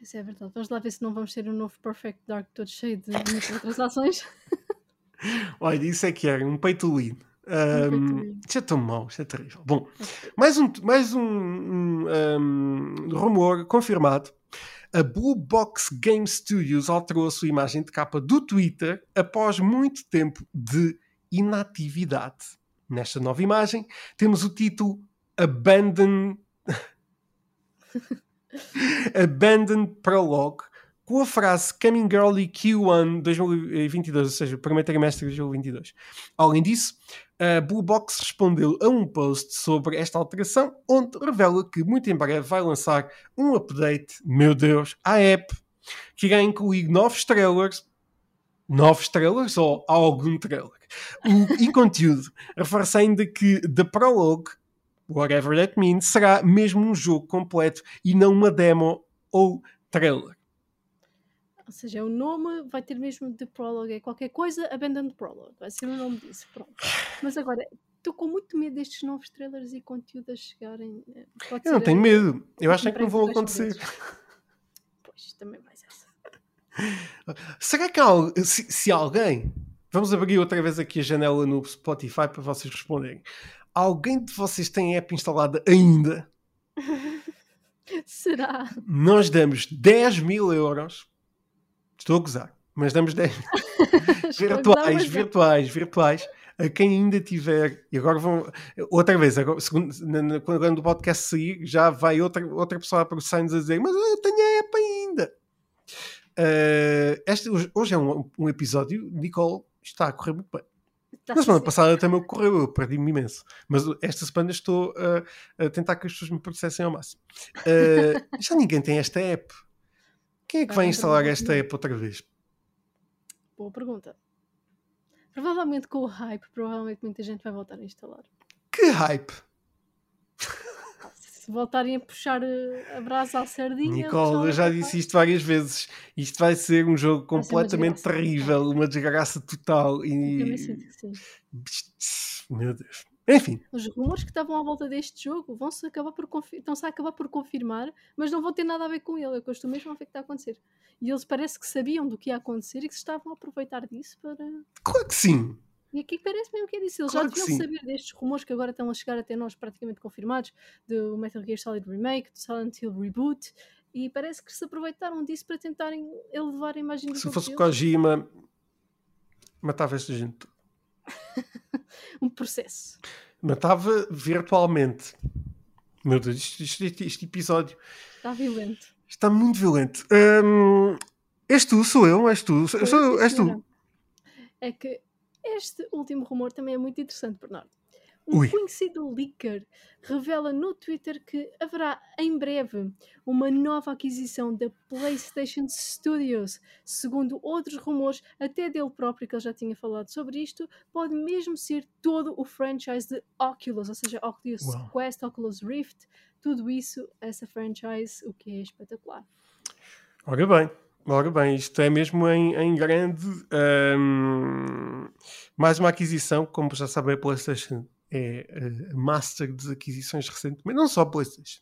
Isso é verdade. Vamos lá ver se não vamos ter um novo Perfect Dark todo cheio de microtransações. Olha, isso é que era um pay to win. pay to Um, isto é tão mau, isto é terrível. Bom, mais um, mais um, um, um, rumor confirmado. a Blue Box Game Studios alterou a sua imagem de capa do Twitter após muito tempo de inatividade. Nesta nova imagem, temos o título Abandon. Abandon Prologue, com a frase Coming Early Q1 2022, ou seja, primeiro trimestre de 2022. Além disso, a Blue Box respondeu a um post sobre esta alteração, onde revela que muito em breve vai lançar um update, meu Deus, à app, que irá incluir novos trailers, novos trailers ou algum trailer, e conteúdo. Refere-se ainda que The Prologue, whatever that means, será mesmo um jogo completo e não uma demo ou trailer. Ou seja, o nome vai ter mesmo de Prologue, é qualquer coisa, Abandoned Prologue, vai ser o nome disso, pronto. Mas agora, estou com muito medo destes novos trailers e conteúdo a chegarem. eh, Pode Eu não tenho a- medo, eu acho é que não vão acontecer. Pois, também mais essa. Será que há, se, se alguém, vamos abrir outra vez aqui a janela no Spotify para vocês responderem. Alguém de vocês tem a app instalada ainda? Será? Nós damos 10 mil euros. Estou a gozar, mas damos 10 virtuais, virtuais, virtuais a quem ainda tiver. E agora vão. Outra vez, agora, segundo, quando o podcast sair, já vai outra, outra pessoa a processar-nos a dizer: Mas eu tenho a app ainda. Eh, este, hoje, hoje é um, um episódio, Nicole está a correr muito bem. Tá Na semana passada também ocorreu, eu perdi-me imenso. Mas esta semana estou a, a tentar que as pessoas me processem ao máximo. Eh, já ninguém tem esta app. Quem é que Ah, vai não instalar esta app outra vez? Boa pergunta. Provavelmente com o hype, provavelmente muita gente vai voltar a instalar. Que hype! Se voltarem a puxar eh, a brasa à sardinha. o Nicole, eu já disse isto várias vezes. Isto vai ser um jogo Vai uma completamente desgraça. terrível, uma desgraça total. Eu também E... sinto que sim. Meu Deus. Enfim, Os rumores que estavam à volta deste jogo vão-se acabar por estão-se a acabar por confirmar, mas não vão ter nada a ver com ele. É o que eu estou mesmo a ver que está a acontecer. E eles parece que sabiam do que ia acontecer e que se estavam a aproveitar disso para. claro que sim. E aqui parece mesmo que é disso. Eles Claro já deviam saber destes rumores que agora estão a chegar até nós praticamente confirmados do Metal Gear Solid Remake, do Silent Hill Reboot. E parece que se aproveitaram disso para tentarem elevar a imagem do Se fosse o. Kojima, matava esta gente. Um processo. Matava virtualmente. Meu Deus, isto- este, este episódio Está violento. está muito violento. Hum, és tu, sou eu, és tu, sou, sou eu, és tu. É que este último rumor também é muito interessante, Bernardo. Um Ui. conhecido leaker revela no Twitter que haverá em breve uma nova aquisição da PlayStation Studios. Segundo outros rumores, até dele próprio, que ele já tinha falado sobre isto, pode mesmo ser todo o franchise de Oculus, ou seja, Oculus Uau. Quest, Oculus Rift, tudo isso, essa franchise, o que é espetacular. Ora bem, ora bem, isto é mesmo em, em grande. hum, mais uma aquisição, como já sabem, a PlayStation é eh, master de aquisições recentemente, não só a PlayStation,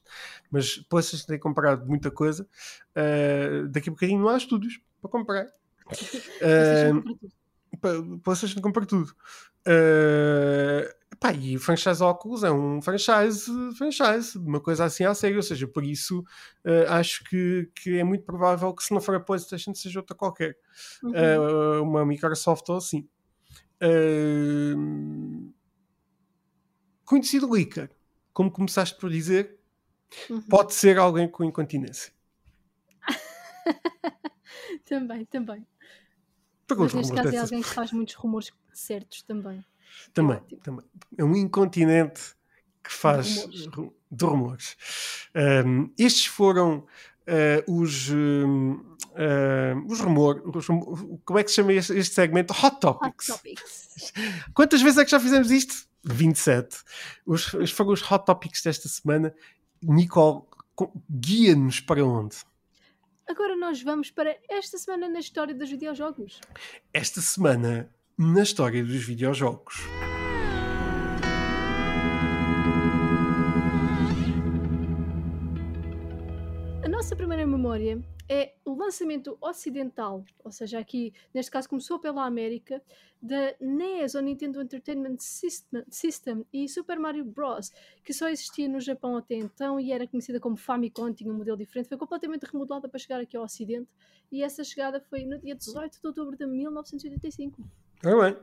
mas a PlayStation tem comprado muita coisa. eh, daqui a bocadinho não há estúdios para comprar. PlayStation compra tudo. pa- PlayStation compra tudo. Uh, pá, e o franchise Oculus é um franchise, franchise, uma coisa assim à sério, ou seja, por isso uh, acho que, que é muito provável que se não for a PlayStation seja outra qualquer, Uhum. Uh, uma Microsoft ou assim. Uh, conhecido leaker, como começaste por dizer, Uhum. pode ser alguém com incontinência. Também, também. Pergunta Mas neste caso é alguém que faz muitos rumores certos também. Também, ótimo. também. É um incontinente que faz rumores. ru- de rumores. Um, estes foram uh, os, um, uh, os rumores. os rumo- como é que se chama este, este segmento? Hot Hot Topics. Topics. Quantas vezes é que já fizemos isto? 27. Os, os foram os Hot Topics desta semana. Nicole, co- guia-nos para onde? Agora nós vamos para esta semana na história dos videojogos. Esta semana, na história dos videojogos. A nossa primeira memória é o lançamento ocidental, ou seja, aqui, neste caso, começou pela América, da NES, ou Nintendo Entertainment System, System, e Super Mario Bros., que só existia no Japão até então e era conhecida como Famicom, tinha um modelo diferente, foi completamente remodelada para chegar aqui ao Ocidente, e essa chegada foi no dia 18 de outubro de 1985. Ah, bem.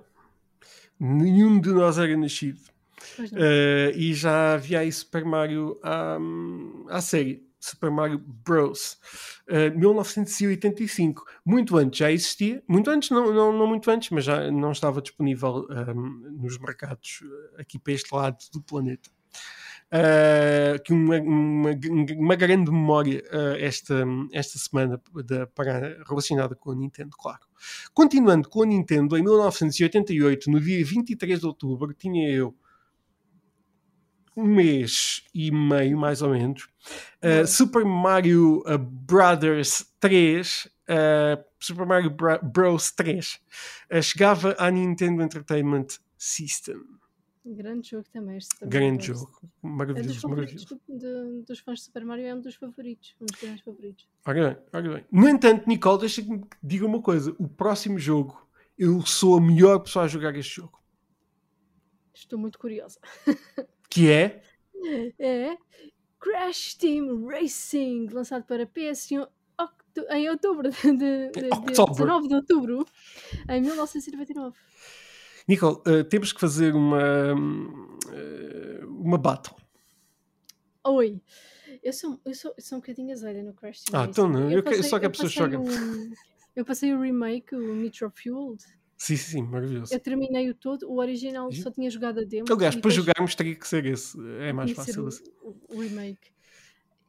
Nenhum de nós era nascido. Uh, e já havia aí Super Mario à, à série. Super Mario Bros. Uh, 1985. Muito antes já existia, muito antes, não, não, não muito antes, mas já não estava disponível um, nos mercados aqui para este lado do planeta. Uh, que uma, uma, uma, grande memória uh, esta, esta semana para, relacionada com a Nintendo, claro. Continuando com a Nintendo, em 1988, no dia 23 de outubro, tinha eu um mês e meio, mais ou menos, uh, Super Mario uh, Brothers 3, uh, Super Mario Bros 3, chegava à Nintendo Entertainment System. Grande jogo também. Este Grande jogo. Maravilhoso, é maravilhoso. De, dos fãs de Super Mario é um dos favoritos. Um dos grandes favoritos. Ora bem, ora bem. No entanto, Nicole, deixa-me diga uma coisa. O próximo jogo, eu sou a melhor pessoa a jogar este jogo. Estou muito curiosa. Que é? É Crash Team Racing, lançado para PS1 em outubro de, de, de, de 19 de outubro em 1999. Nicole, uh, temos que fazer uma uh, uma battle. Oi, eu sou, eu sou, sou um bocadinho azeira no Crash Team Ah, então não, eu, eu passei, só que a pessoa joga. eu passei o remake, o Nitro Fueled. Sim, sim, sim, maravilhoso. Eu terminei o todo, o original só tinha jogado a demo. Aliás, para jogarmos teria que ser esse, é mais fácil o, assim. o, remake.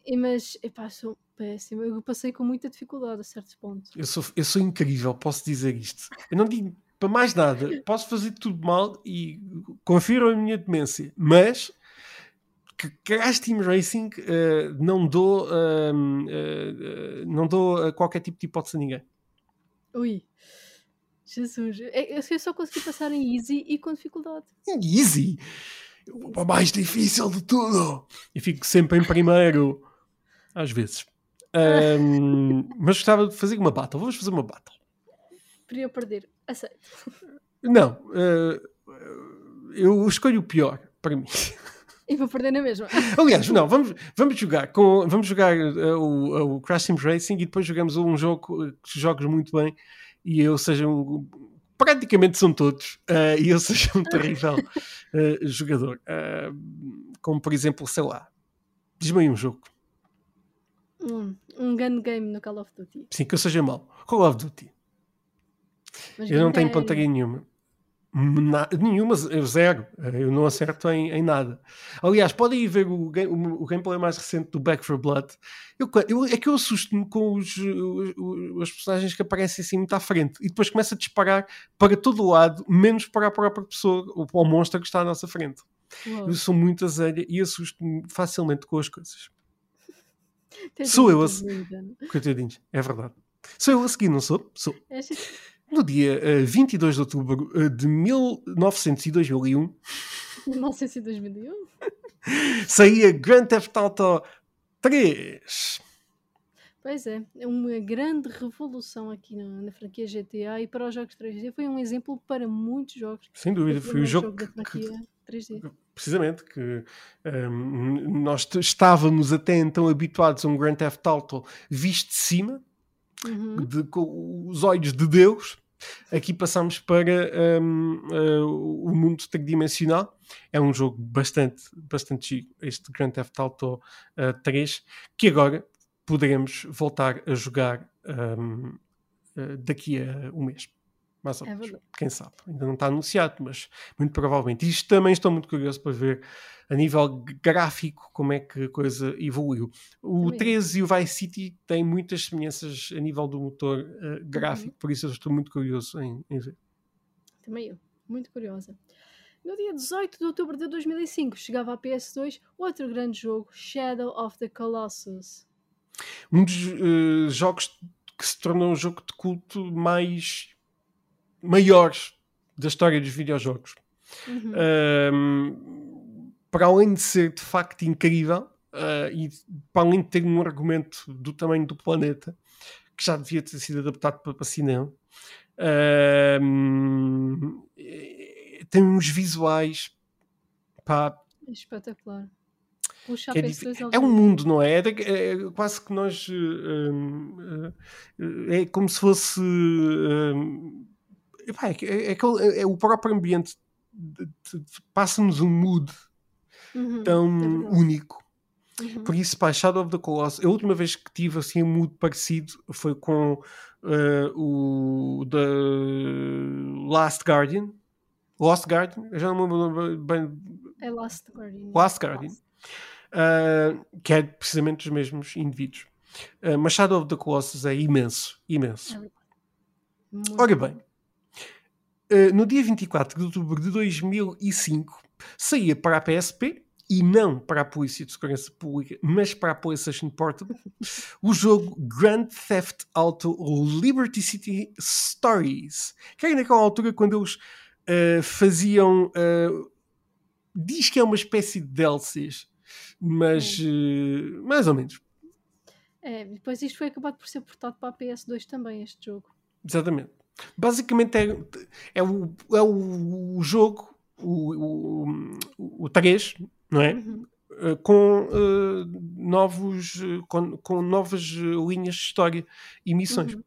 E, mas, epá, sou péssimo. Eu passei com muita dificuldade a certos pontos. Eu sou, eu sou incrível, posso dizer isto. Eu não digo para mais nada, posso fazer tudo mal e confiro a minha demência, mas que Crash Team Racing uh, não dou uh, uh, não dou qualquer tipo de hipótese a ninguém. Ui. Jesus, é, eu só consegui passar em easy e com dificuldade. Easy? O mais difícil de tudo. E fico sempre em primeiro. Às vezes. Um, mas gostava de fazer uma battle. Vamos fazer uma battle. Para eu perder. Aceito. Não. Uh, eu escolho o pior para mim. E vou perder na mesma. Aliás, não, vamos, vamos jogar com vamos jogar uh, o, o Crash Team Racing e depois jogamos um jogo que jogas muito bem e eu seja um. Praticamente são todos, uh, e eu seja um terrível uh, jogador. Como por exemplo, sei lá, diz-me aí um jogo. Um, um gun game no Call of Duty. Sim, que eu seja mau. Call of Duty. Mas eu não tenho pontaria nenhuma. Na, nenhuma, zero. Eu não acerto em, em nada. Aliás, podem ir ver o, o, o, gameplay mais recente do Back 4 Blood. Eu, eu, é que eu assusto-me com os, os, os, personagens que aparecem assim muito à frente e depois começa a disparar para todo o lado, menos para a própria pessoa ou para o monstro que está à nossa frente. Uou. Eu sou muito azelha e assusto-me facilmente com as coisas. sou eu a seguir. É verdade. Sou eu a seguir, não sou? Sou. É no dia uh, 22 de outubro uh, de 1901. 1901? saía Grand Theft Auto 3. Pois é, é uma grande revolução aqui na, na, franquia GTA e para os jogos 3D foi um exemplo para muitos jogos. Sem dúvida, foi o jogo, jogo da franquia que, 3D. Precisamente, que um, ehm, nós estávamos até então habituados a um Grand Theft Auto visto de cima, uhum. de, com os olhos de Deus. Aqui passamos para um, uh, eh, o mundo tridimensional. É um jogo bastante, bastante giro, este Grand Theft Auto uh, 3, que agora poderemos voltar a jogar um, uh, eh, daqui a um mês. Mais ou é. Quem sabe? Ainda não está anunciado, mas muito provavelmente. Isto também estou muito curioso para ver a nível gráfico como é que a coisa evoluiu. O Também. 13 e o Vice City têm muitas semelhanças a nível do motor uh, gráfico, uhum. por isso eu estou muito curioso em, em ver. Também eu, muito curiosa. No dia 18 de outubro de 2005 chegava à PS2 outro grande jogo, Shadow of the Colossus. Um dos uh, jogos que se tornou um jogo de culto mais maiores da história dos videojogos. Uhum. Um, para além de ser de facto incrível, uh, e para além de ter um argumento do tamanho do planeta, que já devia ter sido adaptado para, para cinema, uh, tem uns visuais pá, espetacular. É, é, um mundo, não é? É, é quase que nós. Uh, uh, é como se fosse. Uh, é, é, é, o próprio ambiente passa-nos um mood uhum, tão único. Uhum. Por isso, pá, Shadow of the Colossus, a última vez que tive assim um mood parecido foi com o The Last Guardian. Lost Guardian, eu já não me lembro bem. É Last Guardian. Last Guardian. Last uh, que é precisamente os mesmos indivíduos. Uh, mas Shadow of the Colossus é imenso, imenso. É Ora bem, uh, no dia 24 de outubro de 2005 saía para a PSP e não para a Polícia de Segurança Pública, mas para a PlayStation Portable, o jogo Grand Theft Auto Liberty City Stories. Que era naquela altura quando eles uh, faziam. Uh, diz que é uma espécie de DLCs mas uh, mais ou menos. É, depois isto foi acabado por ser portado para a PS2 também, este jogo. Exatamente. Basicamente é, é, o, é o, jogo, o, o, o 3, não é? Uhum. Uh, com, uh, novos, com, com, novas linhas de história e missões. Uhum.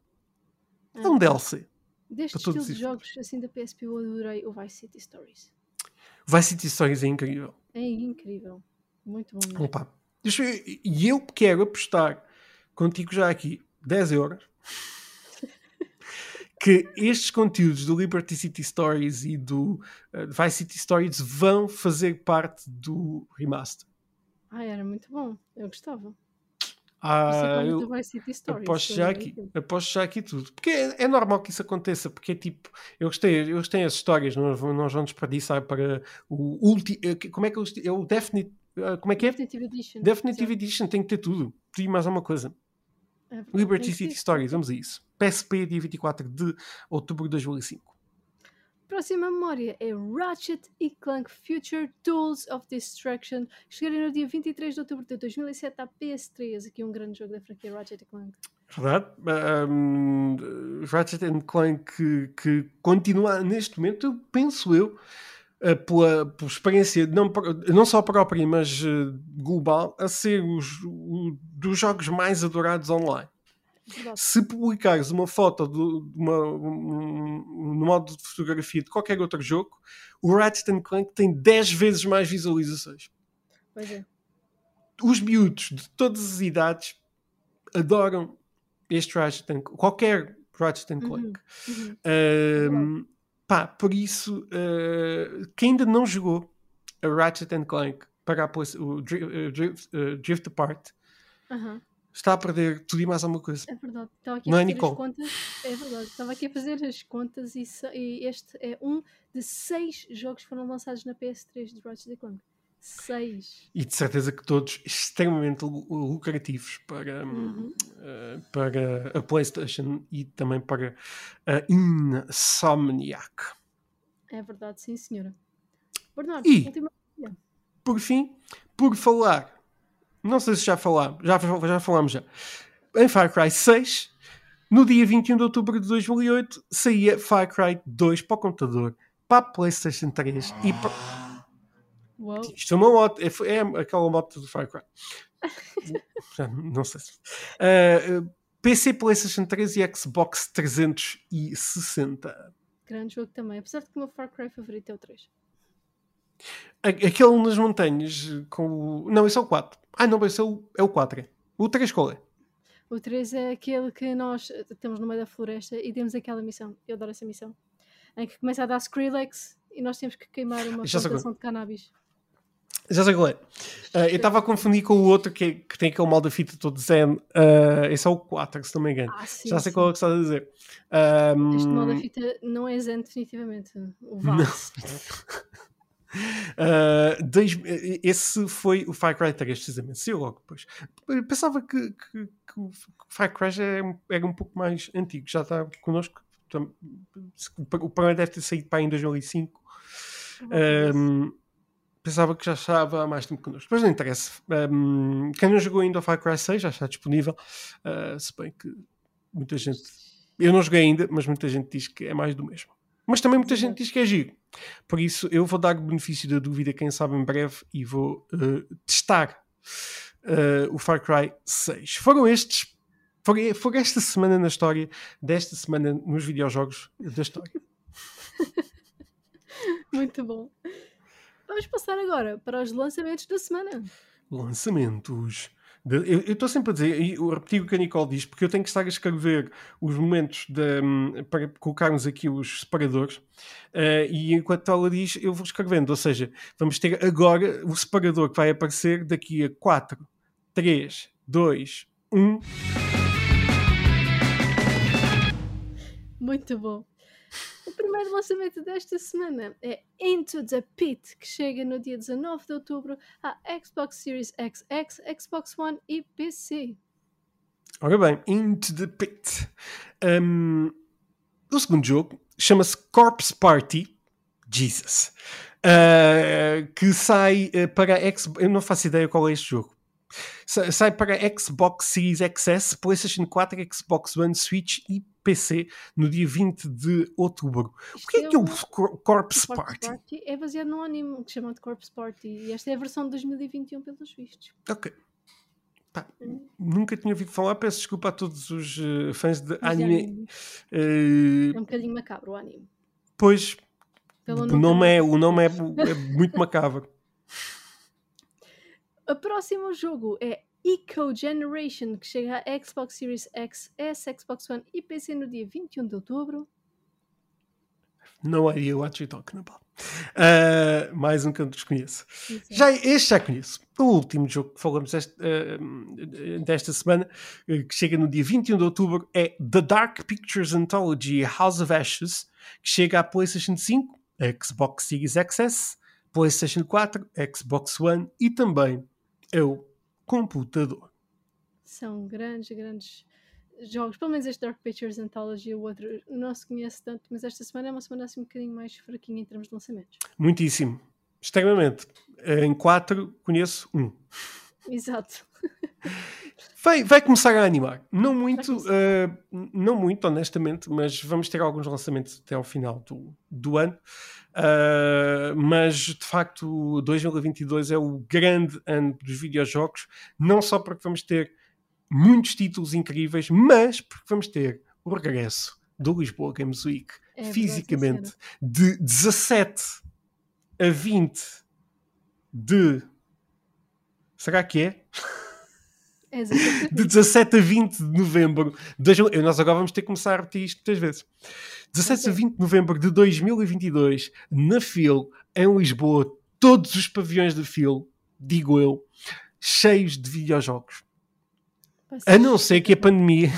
É um DLC. Deste estilo de jogos assim da PSP eu adorei o Vice City Stories. Vice City Stories é incrível. É incrível. Muito bom. Mesmo. Opa. E eu quero apostar contigo já aqui 10 euros que estes conteúdos do Liberty City Stories e do uh, Vice City Stories vão fazer parte do remaster. Ah, era muito bom. Eu gostava. Ah, eu aposto já, aqui, aposto já aqui tudo. Porque é, é, normal que isso aconteça, porque é tipo, eu gostei, eu gostei as histórias, nós, nós vamos desperdiçar para o último. Eh, como é que é o Definite ah, como é que é? Definitive Edition. Definitive Edition tem que ter tudo. Tudo e mais alguma coisa. É Liberty City Stories, vamos a isso. PSP, dia 24 de outubro de 2005. Próxima memória é Ratchet e Clank Future Tools of Destruction. Chegarei no dia 23 de outubro de 2007 à PS3. Aqui um grande jogo da franquia Ratchet e Clank. Verdade. Um, Ratchet Clank que, que continua neste momento, penso eu, pela, pela, experiência não, não só própria, mas uh, global, a ser os, o, dos jogos mais adorados online. Se publicares uma foto de, uma, um, no modo de fotografia de qualquer outro jogo, o Ratchet Clank tem 10 vezes mais visualizações. Pois é. Os miúdos de todas as idades adoram este Ratchet Clank, qualquer Ratchet Clank. Uhum, uhum. Pá, por isso, uh, quem ainda não jogou a Ratchet Clank para o Drift, uh, Drift Apart está a perder tudo e mais alguma coisa. É verdade. Estava aqui não a é, fazer é, as contas. É verdade. Estava aqui a fazer as contas e, e, este é um de seis jogos que foram lançados na PS3 de Ratchet Clank. Seis. E de certeza que todos extremamente lucrativos para, uhum. uh, para a PlayStation e também para a Insomniac. É verdade, sim, senhora. Bernardo, e, última... por fim, por falar, não sei se já falámos, já, já falámos já, em Far Cry 6, no dia 21 de outubro de 2008, saía Far Cry 2 para o computador, para a PlayStation 3 e para Uou. Isto é uma moto, é, é aquela moto do Far Cry. não sei se. Uh, uh, PC, PlayStation 3 e Xbox 360. Grande jogo também, apesar de que o meu Far Cry favorito é o 3. Aquele nas montanhas com o. Não, esse é o 4. Ah, não, esse é o, é o 4. É. O 3 qual é? O 3 é aquele que nós estamos no meio da floresta e temos aquela missão. Eu adoro essa missão. Em que começa a dar Skrillex e nós temos que queimar uma plantação de cannabis. Já sei qual é. Uh, eu estava a confundir com o outro que, que tem aquele mal da fita todo zen. Uh, esse é o 4, se não me engano. Ah, sim, Já sei sim. qual é que estás a dizer. Um... Este mal da fita não é zen, definitivamente. O. Uh, dois, esse foi o Far Cry 3, precisamente. Saiu logo depois. Pensava que, que, que o Far Cry era, era, um pouco mais antigo. Já está connosco. O programa deve ter saído para em 2005. Um, pensava que já estava há mais tempo connosco. Mas não interessa. Um, quem não jogou ainda o Far Cry 6 já está disponível. Uh, se bem que muita gente. Eu não joguei ainda, mas muita gente diz que é mais do mesmo. Mas também muita gente diz que é giro. Por isso eu vou dar o benefício da dúvida, quem sabe em breve, e vou uh, testar uh, o Far Cry 6. Foram estes. Foi, foi esta semana na história, desta semana nos videojogos da história. Muito bom. Vamos passar agora para os lançamentos da semana. Lançamentos. Eu estou sempre a dizer, e eu repeti o que a Nicole diz, porque eu tenho que estar a escrever os momentos de, para colocarmos aqui os separadores, uh, e enquanto ela diz, eu vou escrevendo. Ou seja, vamos ter agora o separador que vai aparecer daqui a 4, 3, 2, 1. Muito bom. Primeiro lançamento desta semana é Into the Pit, que chega no dia 19 de outubro à Xbox Series XX, Xbox One e PC. Ora bem, Into the Pit. Um, o segundo jogo chama-se Corpse Party. Jesus. Uh, que sai uh, para Xbox. Eu não faço ideia qual é este jogo. Sai para Xbox Series XS, PlayStation 4, Xbox One, Switch e PC no dia 20 de outubro. Isto o que é, é que é o Corpse Party? Party? É baseado num anime que chama de Corpse Party e esta é a versão de 2021 pelos vistos. Ok. Pá, hum. Nunca tinha ouvido falar, peço desculpa a todos os uh, fãs de anime. Uh, é um bocadinho macabro o anime. Pois, o nome, é, o nome é, é muito macabro. O próximo jogo é Eco Generation, que chega a Xbox Series X, S, Xbox One e PC no dia 21 de outubro. No idea what you're talking about. Uh, mais um que eu desconheço. Já, este já conheço. O último jogo que falamos este, uh, desta semana, uh, que chega no dia 21 de outubro, é The Dark Pictures Anthology House of Ashes, que chega à PlayStation 5, Xbox Series XS, PlayStation 4, Xbox One e também é o computador. São grandes, grandes jogos. Pelo menos este Dark Pictures Anthology, o outro não se conhece tanto, mas esta semana é uma semana assim um bocadinho mais fraquinha em termos de lançamentos. Muitíssimo. Extremamente. Em quatro conheço um. Exato. Vai, vai começar a animar. Não muito, uh, não muito, honestamente, mas vamos ter alguns lançamentos até ao final do, do ano. Uh, mas de facto, 2022 é o grande ano dos videojogos, não só porque vamos ter muitos títulos incríveis, mas porque vamos ter o regresso do Lisboa Games Week é fisicamente de 17 a 20 de. Será que é? De 17 a 20 de novembro. Nós agora vamos ter que começar a repetir isto muitas vezes. 17 a 20 de novembro de 2022, na FIL, em Lisboa, todos os pavilhões da FIL, digo eu, cheios de videojogos. A não ser que a pandemia.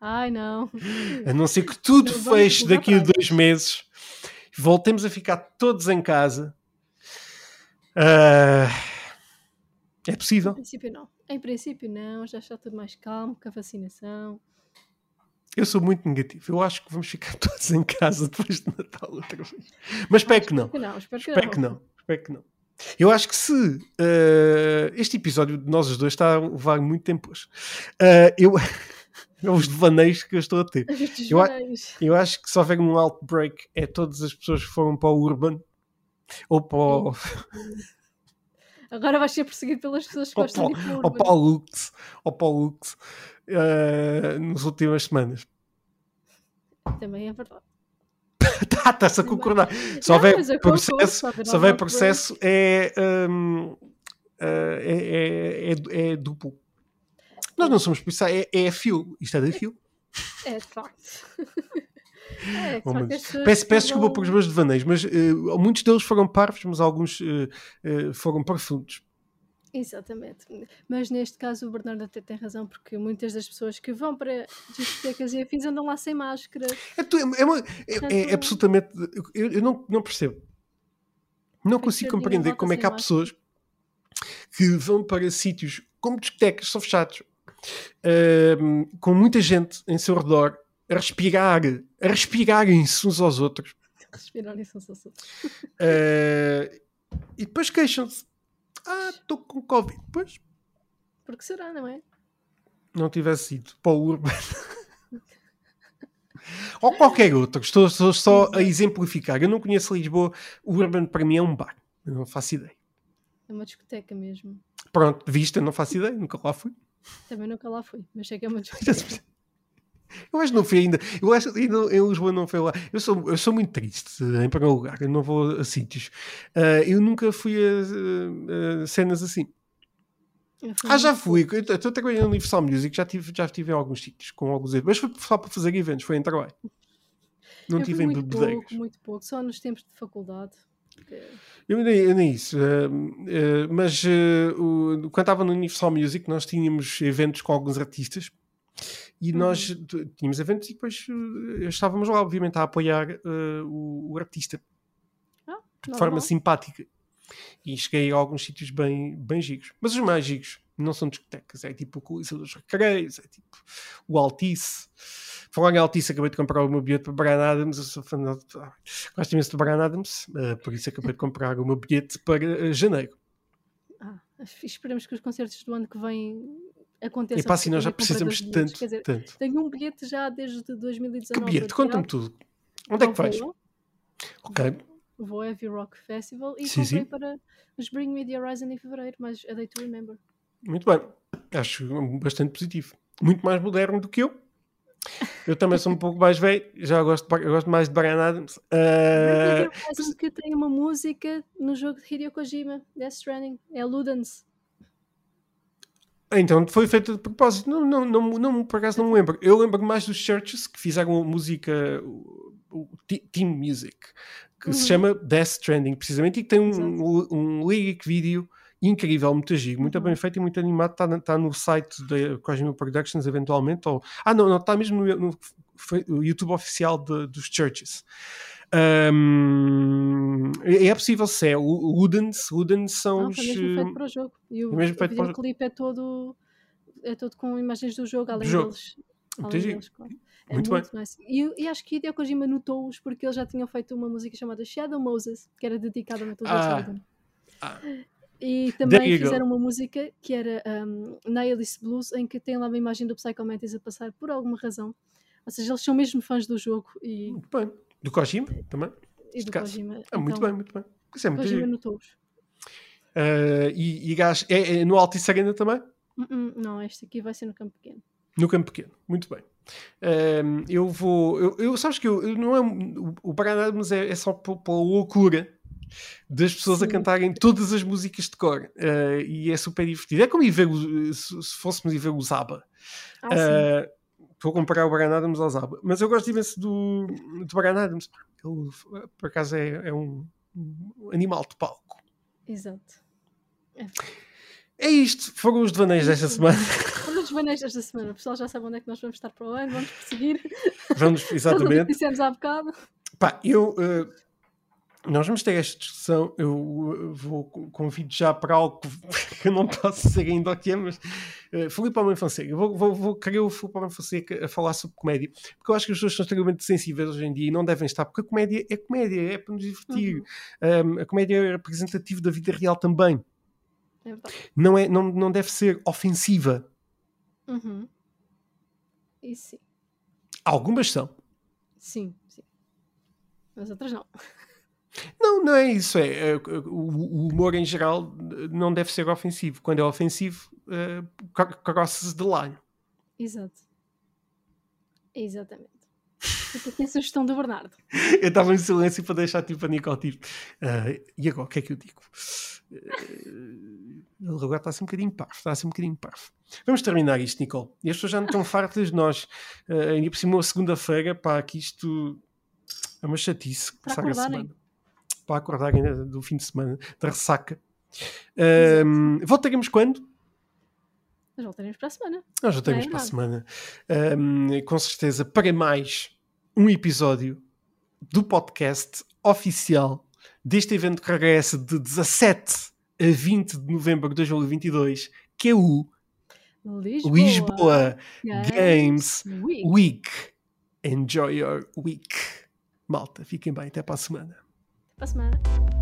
Ai, não. A não ser que tudo feche daqui a dois meses, voltemos a ficar todos em casa. Uh, é possível? Em princípio, não. Em princípio, não. Já está tudo mais calmo com a vacinação. Eu sou muito negativo. Eu acho que vamos ficar todos em casa depois de Natal outra vez. Mas espero que não. Espero que não. Espero que, espero que não. Espero que não. Eu acho que se uh, este episódio de nós os dois está a levar muito tempo hoje, uh, eu, é os devaneios que eu estou a ter. Eu, eu, acho que se houver um outbreak é todas as pessoas que foram para o Urban ou para o. Agora vais ser perseguido pelas pessoas que gostam de ir para o Urban. Ou para o Lux. Ou para o Lux uh, nas últimas semanas. Também é verdade. tá, está-se a concordar. Só houver processo, só houver processo é, um, é, é, é, é, duplo. Nós não somos policiais, é, é fio. Isto é da fio. É, de facto. É, oh, peço, peço desculpa pelos meus devaneios, mas uh, muitos deles foram parvos, mas alguns uh, uh, foram profundos. Exatamente. Mas neste caso o Bernardo até tem razão, porque muitas das pessoas que vão para discotecas e afins andam lá sem máscara. É, é, uma, é, é absolutamente. Eu, eu, não, não percebo. Não consigo compreender como é que há pessoas que vão para sítios como discotecas, são fechados, uh, com muita gente em seu redor, a respirar, a respirarem-se uns aos outros. Respirarem-se uns aos outros. Uh, E depois queixam-se. Ah, estou com Covid. Pois, Porque será, não é? não tivesse ido para o Urban. Ou qualquer outro. Estou, estou só a exemplificar. Eu não conheço Lisboa. O Urban para mim é um bar. Eu não faço ideia. É uma discoteca mesmo. Pronto, de vista, não faço ideia. Nunca lá fui. Também nunca lá fui, mas sei que é uma discoteca. Eu acho que não fui ainda. Eu acho que em Lisboa não fui lá. Eu sou, eu sou muito triste, em primeiro lugar. Eu não vou a sítios. Ah, eu nunca fui a, a- a cenas assim. Ah, já fui. Eu Estou trabalhando no Universal Music. Já tive, já estive em alguns sítios com alguns eventos. Mas foi só para fazer eventos. Foi em trabalho. Não eu tive em muito bebedeiros. pouco, muito pouco, só nos tempos de faculdade. Eu nem, eu nem isso. ah, ah, mas o- quando estava no Universal Music, nós tínhamos eventos com alguns artistas e Uhum. nós tínhamos eventos e depois ah, estávamos lá, obviamente, a apoiar ah, o, o artista Ah, de forma simpática. E cheguei a alguns sítios bem, bem gigos. Mas os mais gigos não são discotecas, é tipo o Coliseu dos Recreios, é tipo o Altice. Falar em Altice, acabei de comprar o meu bilhete para Brian Adams. Eu sou fã de... Gosto imenso de Brian Adams, ah, por isso acabei de comprar o meu bilhete para ah, janeiro. Ah, esperemos que os concertos do ano que vem aconteçam. E pá, assim, nós já precisamos dos tanto, dizer, tanto. tenho um bilhete já desde 2019. Que bilhete? Conta-me tudo. Onde é que vais? Vou, Ok. vou Heavy Rock Festival e Sim, comprei sim. para os Bring Me The Horizon em Fevereiro, mas a Day to Remember. Muito bem. Acho bastante positivo. Muito mais moderno do que eu. Eu também sou um pouco mais velho, já gosto, de- gosto mais de Brian Adams. Me Ah, Horizon que tem uma música no jogo de Hideo Kojima, Death Stranding, é Ludens. Então foi feito de propósito. Não, não, não, não, por acaso não me lembro. Eu lembro mais dos Churches que fizeram a música, o, o te- Team Music, que se Uhum. chama Death Stranding, precisamente, e que tem um, Exato. um lyric vídeo incrível, muito giro, muito Uhum. bem feito e muito animado. Está tá no site da Kojima Productions, eventualmente. Ou, ah, não, não, está mesmo no, no- foi o YouTube oficial de- dos Churches. Ahm, é é possível se é. O Ludens, Ludens são Não, os. foi mesmo feito eh, para o jogo. E o, é mesmo o feito para o videoclipe é todo, é todo com imagens do jogo, além jogo. deles. Além deles, claro. É Muito muito, nice. E, e acho que Hideo Kojima notou-os porque eles já tinham feito uma música chamada Shadow Moses, que era dedicada a Metal Gear Ah. Solid. Ah. E também fizeram uma música que era um, Nihilist Blues, em que tem lá uma imagem do Psycho Mantis a passar por alguma razão. Ou seja, eles são mesmo fãs do jogo e, Muito bem. Do Kojima também. e do. Kojima. Ah, muito Então, bem, muito bem. Isso é muito Kojima giro. notou-os. Ah, e, e gás, é, é no Altice Arena também? Hum, Não, este aqui vai ser no campo pequeno. No campo pequeno, muito bem. Ahm, eu vou. Eu, eu- sabes que eu, eu não é, o Brian Adams é, é só pe- pela loucura das pessoas a Sim. cantarem todas as músicas de cor Ah, e é super divertido. É como ir ver o- se, se fôssemos ir ver o Zaba. Ah, sim. Ah, Vou comparar o Brian Adams ao Zaba, mas eu gosto imenso do, do Brian Adams. Ele, por acaso, é, é um, animal de palco. Exato. É isto, foram os devaneios desta semana. Vamos os vaneios desta semana. O pessoal já sabe onde é que nós vamos estar para o ano. Vamos prosseguir. Vamos, Tudo o que exatamente. dissemos há bocado. Pá, eu. eh, nós vamos ter esta discussão. Eu eh, vou convido já para algo que eu não posso dizer ainda o que é, mas. Uh, Filipe Almeida Fonseca. Eu vou, vou, vou querer o Filipe Almeida Fonseca a falar sobre comédia, porque eu acho que as pessoas são extremamente sensíveis hoje em dia e não devem estar, porque a comédia é comédia, é para nos divertir. Uhum. Um, a comédia é representativa da vida real também. É verdade. Não, é, não, não deve ser ofensiva. Uhum. E sim. Algumas são. Sim, sim. Mas outras não. Não, não é isso. É, é, o, humor em geral eh, não deve ser ofensivo. Quando é ofensivo, uh, carroças de lado. Exato. Exatamente. Aqui a sugestão do Bernardo. Eu estava em silêncio para deixar tipo a Nicole tipo. "Ah, e agora, o que é que eu digo? Eh, ele agora está assim um bocadinho parvo. Está assim um bocadinho parvo. Vamos terminar isto, Nicole. E as pessoas já não estão fartas de nós. Uh, ainda por cima, segunda-feira, pá, que isto é uma chatice. Para passar a semana. Para acordarem do fim de semana, da ressaca. Um, voltaremos quando? Mas voltaremos para a semana. Nós voltaremos é para a semana. Um, com certeza, para mais um episódio do podcast oficial deste evento que regressa de 17 a 20 de novembro de 2022, que é o Lisboa. Lisboa Games Week. Week. Enjoy your week. Malta, fiquem bem, até para a semana. Para a semana.